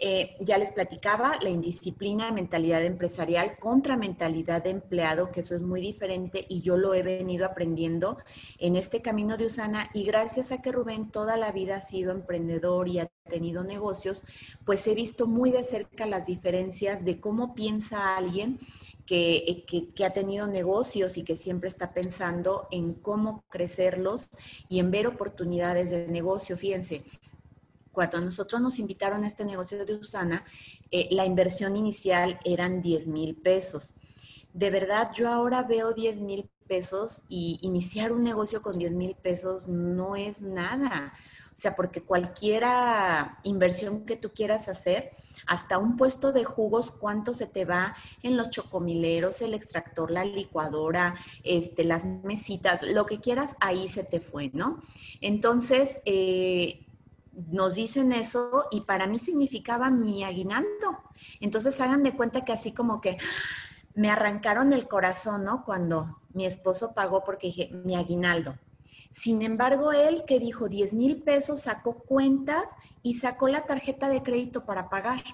Eh, ya les platicaba la indisciplina de mentalidad empresarial contra mentalidad de empleado, que eso es muy diferente y yo lo he venido aprendiendo en este camino de Usana y gracias a que Rubén toda la vida ha sido emprendedor y ha tenido negocios, pues he visto muy de cerca las diferencias de cómo piensa alguien que, que, que, ha tenido negocios y que siempre está pensando en cómo crecerlos y en ver oportunidades de negocio. Fíjense, cuando nosotros nos invitaron a este negocio de Usana, eh, la inversión inicial eran 10 mil pesos. De verdad, yo ahora veo 10 mil pesos y iniciar un negocio con 10 mil pesos no es nada. O sea, porque cualquiera inversión que tú quieras hacer, hasta un puesto de jugos, cuánto se te va en los chocomileros, el extractor, la licuadora, este, las mesitas, lo que quieras, ahí se te fue, ¿no? Entonces, eh, nos dicen eso y para mí significaba mi aguinaldo. Entonces hagan de cuenta que así como que me arrancaron el corazón, ¿no? Cuando mi esposo pagó porque dije, mi aguinaldo. Sin embargo, él que dijo 10 mil pesos, sacó cuentas y sacó la tarjeta de crédito para pagar.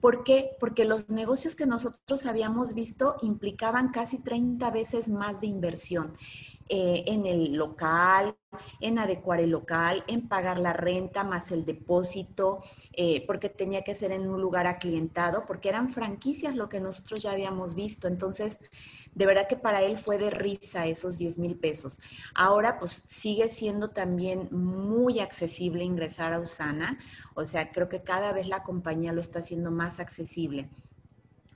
¿Por qué? Porque los negocios que nosotros habíamos visto implicaban casi 30 veces más de inversión. Eh, en el local, en adecuar el local, en pagar la renta más el depósito, eh, porque tenía que ser en un lugar aclientado, porque eran franquicias lo que nosotros ya habíamos visto. Entonces, de verdad que para él fue de risa esos 10 mil pesos. Ahora, pues sigue siendo también muy accesible ingresar a Usana. O sea, creo que cada vez la compañía lo está haciendo más accesible.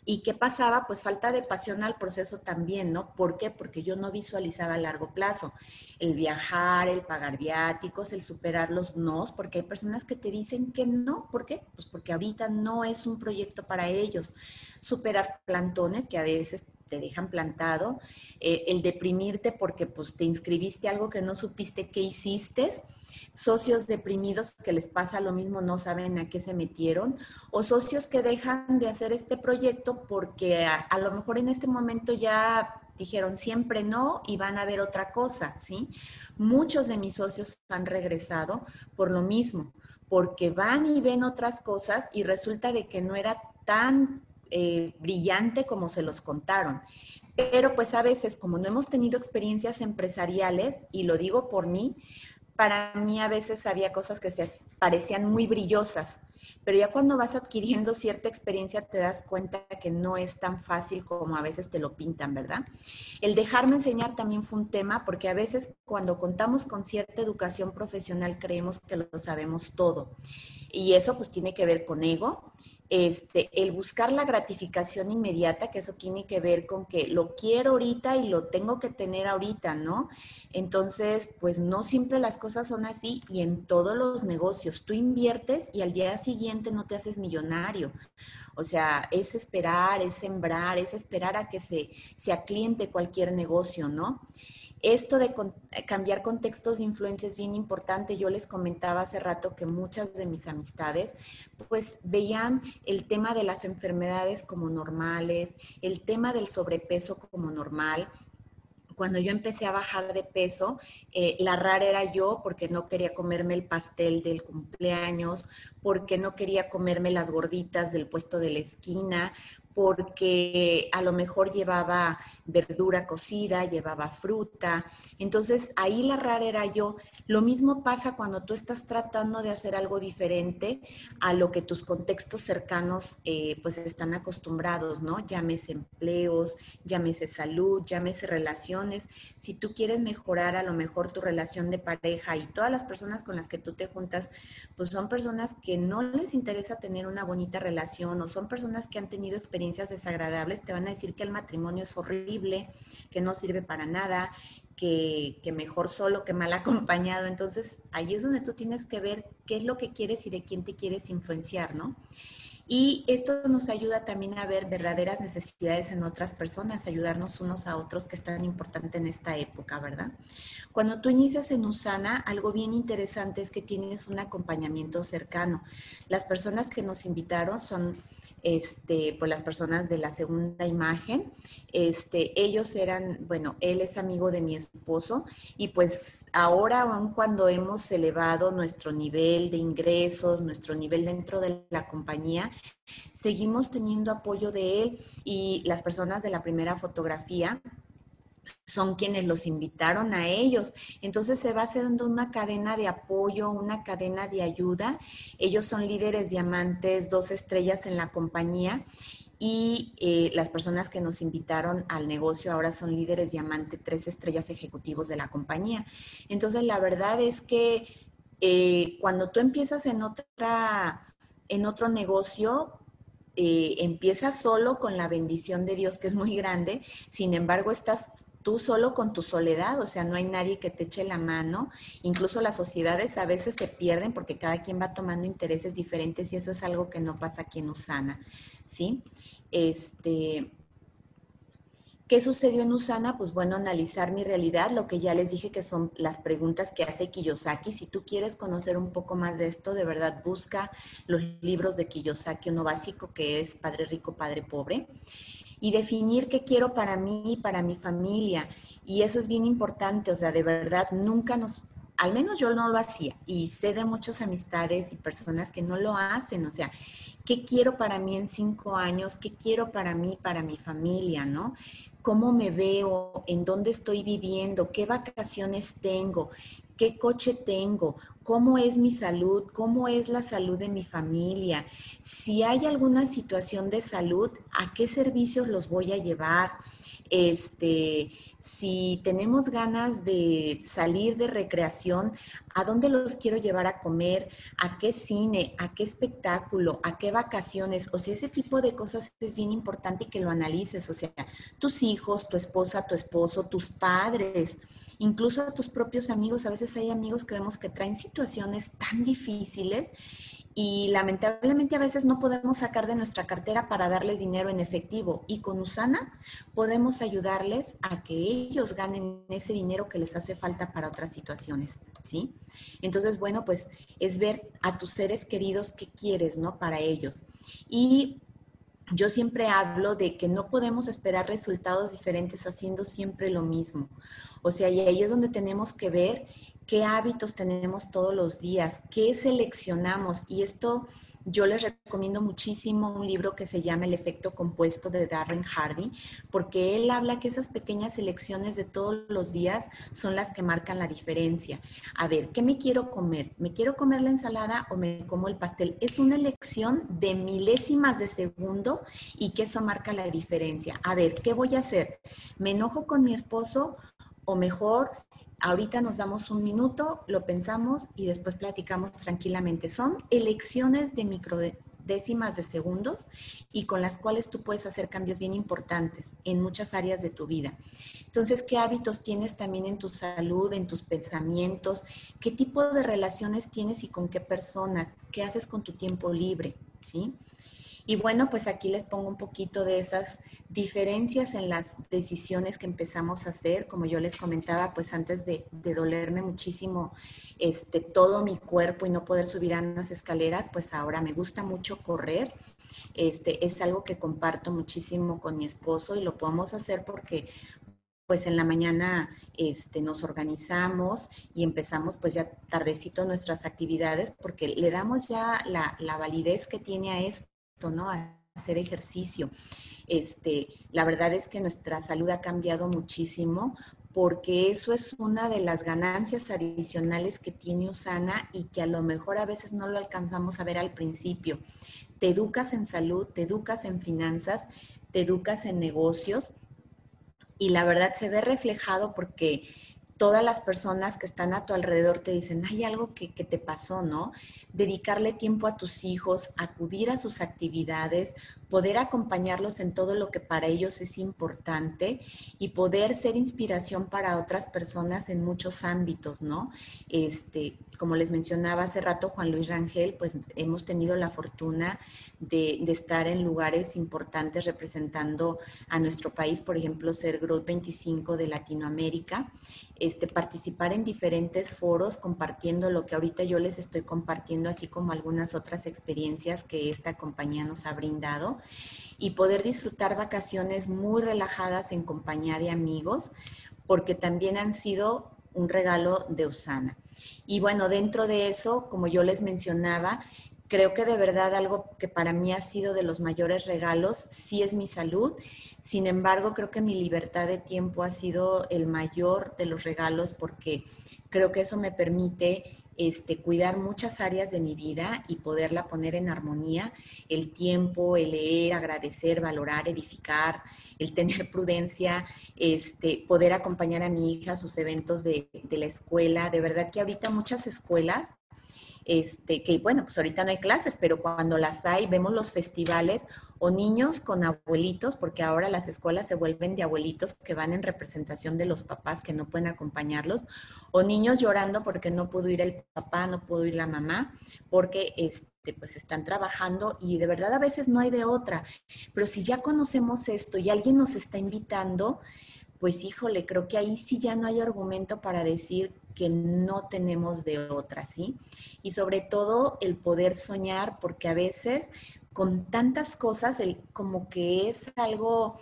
¿Y qué pasaba? Pues falta de pasión al proceso también, ¿no? ¿Por qué? Porque yo no visualizaba a largo plazo. El viajar, el pagar viáticos, el superar los nos, porque hay personas que te dicen que no. ¿Por qué? Pues porque ahorita no es un proyecto para ellos. Superar plantones que a veces te dejan plantado, eh, el deprimirte porque pues te inscribiste algo que no supiste qué hiciste socios deprimidos que les pasa lo mismo, no saben a qué se metieron, o socios que dejan de hacer este proyecto porque a, lo mejor en este momento ya dijeron siempre no y van a ver otra cosa, ¿sí? Muchos de mis socios han regresado por lo mismo, porque van y ven otras cosas y resulta de que no era tan eh, brillante como se los contaron. Pero pues a veces como no hemos tenido experiencias empresariales, y lo digo por mí, para mí a veces había cosas que se parecían muy brillosas, pero ya cuando vas adquiriendo cierta experiencia te das cuenta que no es tan fácil como a veces te lo pintan, ¿verdad? El dejarme enseñar también fue un tema porque a veces cuando contamos con cierta educación profesional creemos que lo sabemos todo. Y eso pues tiene que ver con ego, este, el buscar la gratificación inmediata, que eso tiene que ver con que lo quiero ahorita y lo tengo que tener ahorita, ¿no? Entonces, pues no siempre las cosas son así y en todos los negocios tú inviertes y al día siguiente no te haces millonario. O sea, es esperar, es sembrar, es esperar a que se, se acliente cualquier negocio, ¿no? Esto de cambiar contextos de influencia es bien importante. Yo les comentaba hace rato que muchas de mis amistades pues veían el tema de las enfermedades como normales, el tema del sobrepeso como normal, cuando yo empecé a bajar de peso, eh, la rara era yo porque no quería comerme el pastel del cumpleaños, porque no quería comerme las gorditas del puesto de la esquina, porque a lo mejor llevaba verdura cocida, llevaba fruta. Entonces ahí la rara era yo. Lo mismo pasa cuando tú estás tratando de hacer algo diferente a lo que tus contextos cercanos eh, pues están acostumbrados, ¿no? Llámese empleos, llámese salud, llámese relaciones. Si tú quieres mejorar a lo mejor tu relación de pareja y todas las personas con las que tú te juntas, pues son personas que no les interesa tener una bonita relación o son personas que han tenido experiencias desagradables, te van a decir que el matrimonio es horrible, que no sirve para nada, que, que, mejor solo que mal acompañado. Entonces, ahí es donde tú tienes que ver qué es lo que quieres y de quién te quieres influenciar, ¿no? Y esto nos ayuda también a ver verdaderas necesidades en otras personas, ayudarnos unos a otros, que es tan importante en esta época, ¿verdad? Cuando tú inicias en Usana, algo bien interesante es que tienes un acompañamiento cercano. Las personas que nos invitaron son este, pues las personas de la segunda imagen. Este, ellos eran, bueno, él es amigo de mi esposo y pues ahora, aun cuando hemos elevado nuestro nivel de ingresos, nuestro nivel dentro de la compañía, seguimos teniendo apoyo de él y las personas de la primera fotografía son quienes los invitaron a ellos. Entonces se va haciendo una cadena de apoyo, una cadena de ayuda. Ellos son líderes diamantes, dos estrellas en la compañía y eh, las personas que nos invitaron al negocio ahora son líderes diamante, tres estrellas ejecutivos de la compañía. Entonces la verdad es que eh, cuando tú empiezas en otra, en otro negocio, eh, empiezas solo con la bendición de Dios, que es muy grande, sin embargo estás tú solo con tu soledad, o sea, no hay nadie que te eche la mano. Incluso las sociedades a veces se pierden porque cada quien va tomando intereses diferentes y eso es algo que no pasa aquí en Usana, ¿sí? Este, ¿Qué sucedió en Usana? Pues bueno, analizar mi realidad, lo que ya les dije que son las preguntas que hace Kiyosaki. Si tú quieres conocer un poco más de esto, de verdad busca los libros de Kiyosaki, uno básico que es Padre Rico, Padre Pobre y definir qué quiero para mí y para mi familia. Y eso es bien importante, o sea, de verdad, nunca nos, al menos yo no lo hacía y sé de muchas amistades y personas que no lo hacen, o sea, ¿qué quiero para mí en cinco años? ¿Qué quiero para mí, para mi familia, no? ¿Cómo me veo? ¿En dónde estoy viviendo? ¿Qué vacaciones tengo? Qué coche tengo, cómo es mi salud, cómo es la salud de mi familia, si hay alguna situación de salud, a qué servicios los voy a llevar, este, si tenemos ganas de salir de recreación, ¿a dónde los quiero llevar a comer? ¿A qué cine? ¿A qué espectáculo? ¿A qué vacaciones? O sea, ese tipo de cosas es bien importante que lo analices. O sea, tus hijos, tu esposa, tu esposo, tus padres, incluso a tus propios amigos. A veces hay amigos que vemos que traen situaciones tan difíciles y lamentablemente a veces no podemos sacar de nuestra cartera para darles dinero en efectivo y con Usana podemos ayudarles a que ellos ganen ese dinero que les hace falta para otras situaciones, ¿sí? Entonces, bueno, pues es ver a tus seres queridos qué quieres, ¿no? Para ellos. Y yo siempre hablo de que no podemos esperar resultados diferentes haciendo siempre lo mismo. O sea, y ahí es donde tenemos que ver qué hábitos tenemos todos los días, qué seleccionamos. Y esto yo les recomiendo muchísimo un libro que se llama El efecto compuesto de Darren Hardy, porque él habla que esas pequeñas elecciones de todos los días son las que marcan la diferencia. A ver, ¿qué me quiero comer? ¿Me quiero comer la ensalada o me como el pastel? Es una elección de milésimas de segundo y que eso marca la diferencia. A ver, ¿qué voy a hacer? ¿Me enojo con mi esposo o mejor Ahorita nos damos un minuto, lo pensamos y después platicamos tranquilamente. Son elecciones de microdécimas de segundos y con las cuales tú puedes hacer cambios bien importantes en muchas áreas de tu vida. Entonces, ¿qué hábitos tienes también en tu salud, en tus pensamientos? ¿Qué tipo de relaciones tienes y con qué personas? ¿Qué haces con tu tiempo libre? ¿Sí? Y bueno, pues aquí les pongo un poquito de esas diferencias en las decisiones que empezamos a hacer. Como yo les comentaba, pues antes de, dolerme muchísimo este, todo mi cuerpo y no poder subir a unas escaleras, pues ahora me gusta mucho correr. Este, es algo que comparto muchísimo con mi esposo y lo podemos hacer porque pues en la mañana este, nos organizamos y empezamos pues ya tardecito nuestras actividades porque le damos ya la, la validez que tiene a esto ¿no? hacer ejercicio. Este, la verdad es que nuestra salud ha cambiado muchísimo porque eso es una de las ganancias adicionales que tiene Usana y que a lo mejor a veces no lo alcanzamos a ver al principio. Te educas en salud, te educas en finanzas, te educas en negocios y la verdad se ve reflejado porque todas las personas que están a tu alrededor te dicen, hay algo que, te pasó, ¿no? Dedicarle tiempo a tus hijos, acudir a sus actividades, poder acompañarlos en todo lo que para ellos es importante y poder ser inspiración para otras personas en muchos ámbitos, ¿no? Este, como les mencionaba hace rato Juan Luis Rangel, pues hemos tenido la fortuna de, estar en lugares importantes representando a nuestro país, por ejemplo, ser Growth 25 de Latinoamérica este, participar en diferentes foros compartiendo lo que ahorita yo les estoy compartiendo, así como algunas otras experiencias que esta compañía nos ha brindado y poder disfrutar vacaciones muy relajadas en compañía de amigos, porque también han sido un regalo de Usana. Y bueno, dentro de eso, como yo les mencionaba, creo que de verdad algo que para mí ha sido de los mayores regalos, sí es mi salud sin embargo, creo que mi libertad de tiempo ha sido el mayor de los regalos porque creo que eso me permite este, cuidar muchas áreas de mi vida y poderla poner en armonía. El tiempo, el leer, agradecer, valorar, edificar, el tener prudencia, este, poder acompañar a mi hija a sus eventos de, de la escuela. De verdad que ahorita muchas escuelas este, que bueno, pues ahorita no hay clases, pero cuando las hay, vemos los festivales o niños con abuelitos, porque ahora las escuelas se vuelven de abuelitos que van en representación de los papás que no pueden acompañarlos, o niños llorando porque no pudo ir el papá, no pudo ir la mamá, porque este, pues están trabajando y de verdad a veces no hay de otra. Pero si ya conocemos esto y alguien nos está invitando, pues híjole, creo que ahí sí ya no hay argumento para decir que no tenemos de otra, ¿sí? Y sobre todo el poder soñar, porque a veces con tantas cosas, el, como que es algo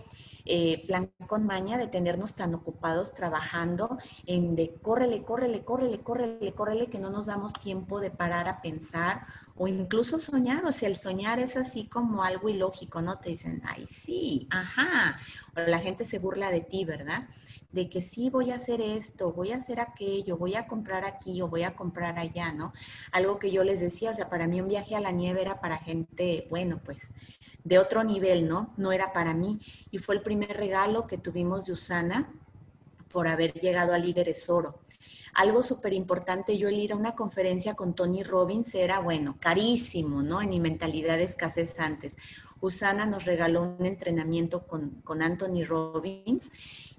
eh, con maña de tenernos tan ocupados trabajando en de córrele, córrele, córrele, córrele, córrele, que no nos damos tiempo de parar a pensar o incluso soñar. O sea, el soñar es así como algo ilógico, ¿no? Te dicen, ay, sí, ajá. O la gente se burla de ti, ¿verdad? De que sí voy a hacer esto, voy a hacer aquello, voy a comprar aquí o voy a comprar allá, ¿no? Algo que yo les decía, o sea, para mí un viaje a la nieve era para gente, bueno, pues de otro nivel, ¿no? No era para mí. Y fue el primer regalo que tuvimos de Usana por haber llegado a Líderes Oro. Algo súper importante, yo el ir a una conferencia con Tony Robbins era, bueno, carísimo, ¿no? En mi mentalidad de escasez antes. Usana nos regaló un entrenamiento con, con Anthony Robbins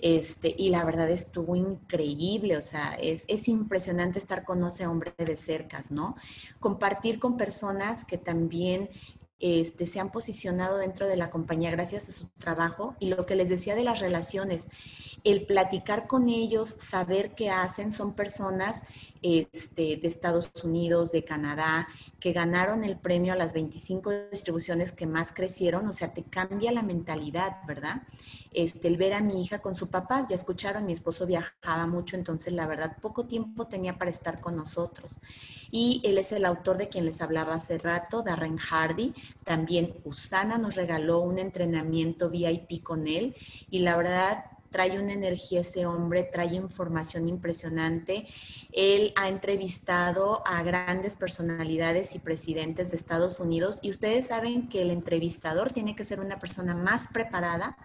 este, y la verdad estuvo increíble, o sea, es, es impresionante estar con ese hombre de cercas, ¿no? Compartir con personas que también este, se han posicionado dentro de la compañía gracias a su trabajo y lo que les decía de las relaciones, el platicar con ellos, saber qué hacen, son personas este, de Estados Unidos, de Canadá, que ganaron el premio a las 25 distribuciones que más crecieron, o sea, te cambia la mentalidad, ¿verdad? Este, el ver a mi hija con su papá, ya escucharon, mi esposo viajaba mucho, entonces la verdad poco tiempo tenía para estar con nosotros. Y él es el autor de quien les hablaba hace rato, Darren Hardy. También Usana nos regaló un entrenamiento VIP con él y la verdad trae una energía ese hombre, trae información impresionante. Él ha entrevistado a grandes personalidades y presidentes de Estados Unidos y ustedes saben que el entrevistador tiene que ser una persona más preparada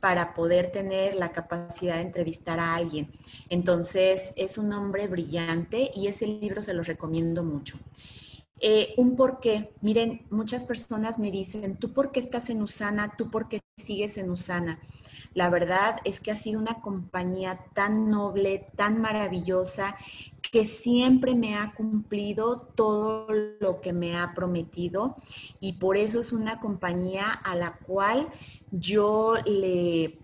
para poder tener la capacidad de entrevistar a alguien. Entonces, es un hombre brillante y ese libro se lo recomiendo mucho. Eh, un por qué. Miren, muchas personas me dicen, ¿tú por qué estás en Usana? ¿Tú por qué sigues en Usana? La verdad es que ha sido una compañía tan noble, tan maravillosa, que siempre me ha cumplido todo lo que me ha prometido y por eso es una compañía a la cual yo le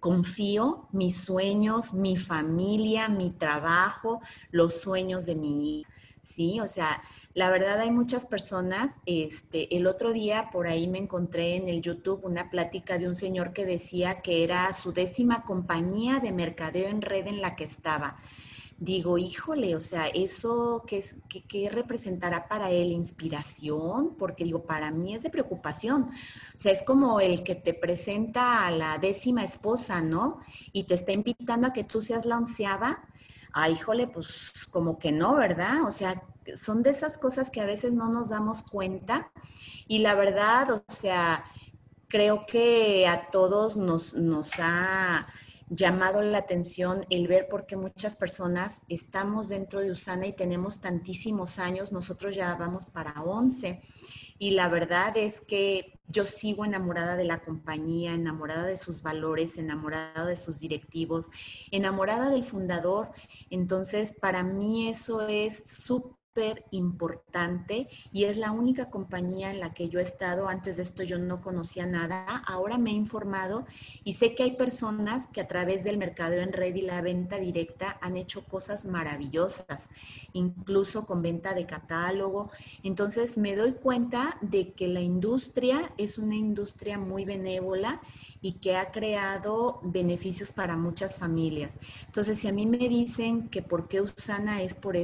confío mis sueños, mi familia, mi trabajo, los sueños de mi hija. Sí, o sea, la verdad hay muchas personas, este, el otro día por ahí me encontré en el YouTube una plática de un señor que decía que era su décima compañía de mercadeo en red en la que estaba. Digo, híjole, o sea, ¿eso qué, qué, qué representará para él? ¿Inspiración? Porque digo, para mí es de preocupación. O sea, es como el que te presenta a la décima esposa, ¿no? Y te está invitando a que tú seas la onceava ah, híjole, pues como que no, ¿verdad? O sea, son de esas cosas que a veces no nos damos cuenta y la verdad, o sea, creo que a todos nos, nos ha llamado la atención el ver por qué muchas personas estamos dentro de Usana y tenemos tantísimos años, nosotros ya vamos para 11 y la verdad es que yo sigo enamorada de la compañía, enamorada de sus valores, enamorada de sus directivos, enamorada del fundador. Entonces, para mí eso es súper importante y es la única compañía en la que yo he estado. Antes de esto yo no conocía nada. Ahora me he informado y sé que hay personas que a través del mercado en red y la venta directa han hecho cosas maravillosas, incluso con venta de catálogo. Entonces me doy cuenta de que la industria es una industria muy benévola y que ha creado beneficios para muchas familias. Entonces, si a mí me dicen que por qué Usana es por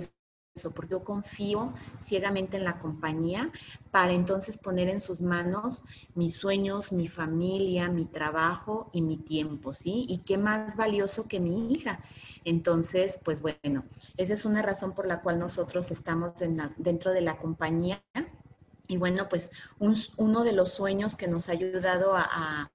eso, porque yo confío ciegamente en la compañía para entonces poner en sus manos mis sueños, mi familia, mi trabajo y mi tiempo, ¿sí? Y qué más valioso que mi hija. Entonces, pues bueno, esa es una razón por la cual nosotros estamos dentro de la compañía. Y bueno, pues uno de los sueños que nos ha ayudado a,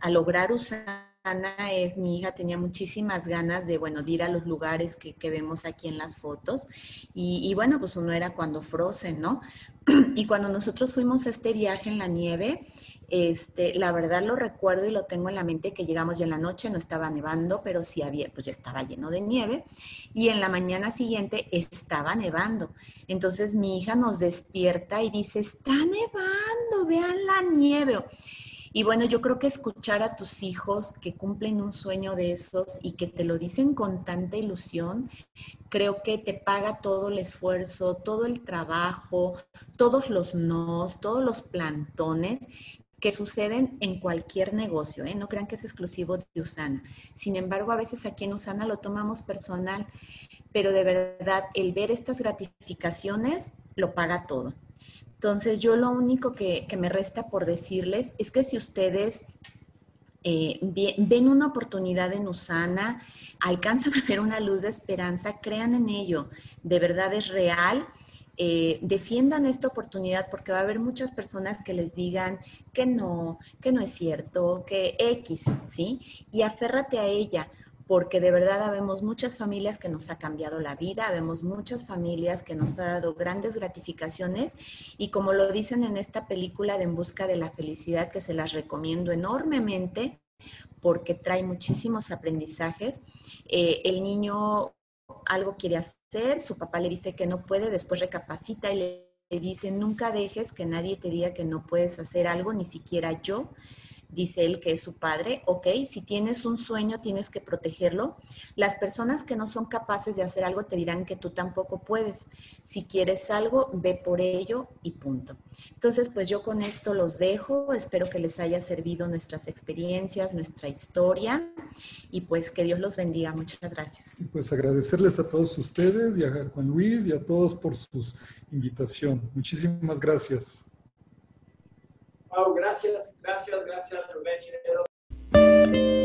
a lograr usar Ana es mi hija, tenía muchísimas ganas de, bueno, de ir a los lugares que, vemos aquí en las fotos. Y, bueno, pues uno era cuando Frozen, ¿no? Y cuando nosotros fuimos a este viaje en la nieve, este, la verdad lo recuerdo y lo tengo en la mente que llegamos ya en la noche, no estaba nevando, pero sí había, pues ya estaba lleno de nieve. Y en la mañana siguiente estaba nevando. Entonces mi hija nos despierta y dice, está nevando, vean la nieve. Y bueno, yo creo que escuchar a tus hijos que cumplen un sueño de esos y que te lo dicen con tanta ilusión, creo que te paga todo el esfuerzo, todo el trabajo, todos los nos, todos los plantones que suceden en cualquier negocio, ¿eh? no crean que es exclusivo de Usana. Sin embargo, a veces aquí en Usana lo tomamos personal, pero de verdad el ver estas gratificaciones lo paga todo. Entonces, yo lo único que, me resta por decirles es que si ustedes eh, ven una oportunidad en Usana, alcanzan a ver una luz de esperanza, crean en ello, de verdad es real. Eh, defiendan esta oportunidad porque va a haber muchas personas que les digan que no, que no es cierto, que X, ¿sí? Y aférrate a ella porque de verdad habemos muchas familias que nos ha cambiado la vida, vemos muchas familias que nos ha dado grandes gratificaciones y como lo dicen en esta película de En Busca de la Felicidad, que se las recomiendo enormemente porque trae muchísimos aprendizajes, eh, el niño algo quiere hacer, su papá le dice que no puede, después recapacita y le dice, nunca dejes que nadie te diga que no puedes hacer algo, ni siquiera yo dice él que es su padre, ok, si tienes un sueño tienes que protegerlo. Las personas que no son capaces de hacer algo te dirán que tú tampoco puedes. Si quieres algo, ve por ello y punto. Entonces, pues yo con esto los dejo, espero que les haya servido nuestras experiencias, nuestra historia y pues que Dios los bendiga. Muchas gracias. Pues agradecerles a todos ustedes y a Juan Luis y a todos por su invitación. Muchísimas gracias. Gracias, gracias, gracias, Rubén y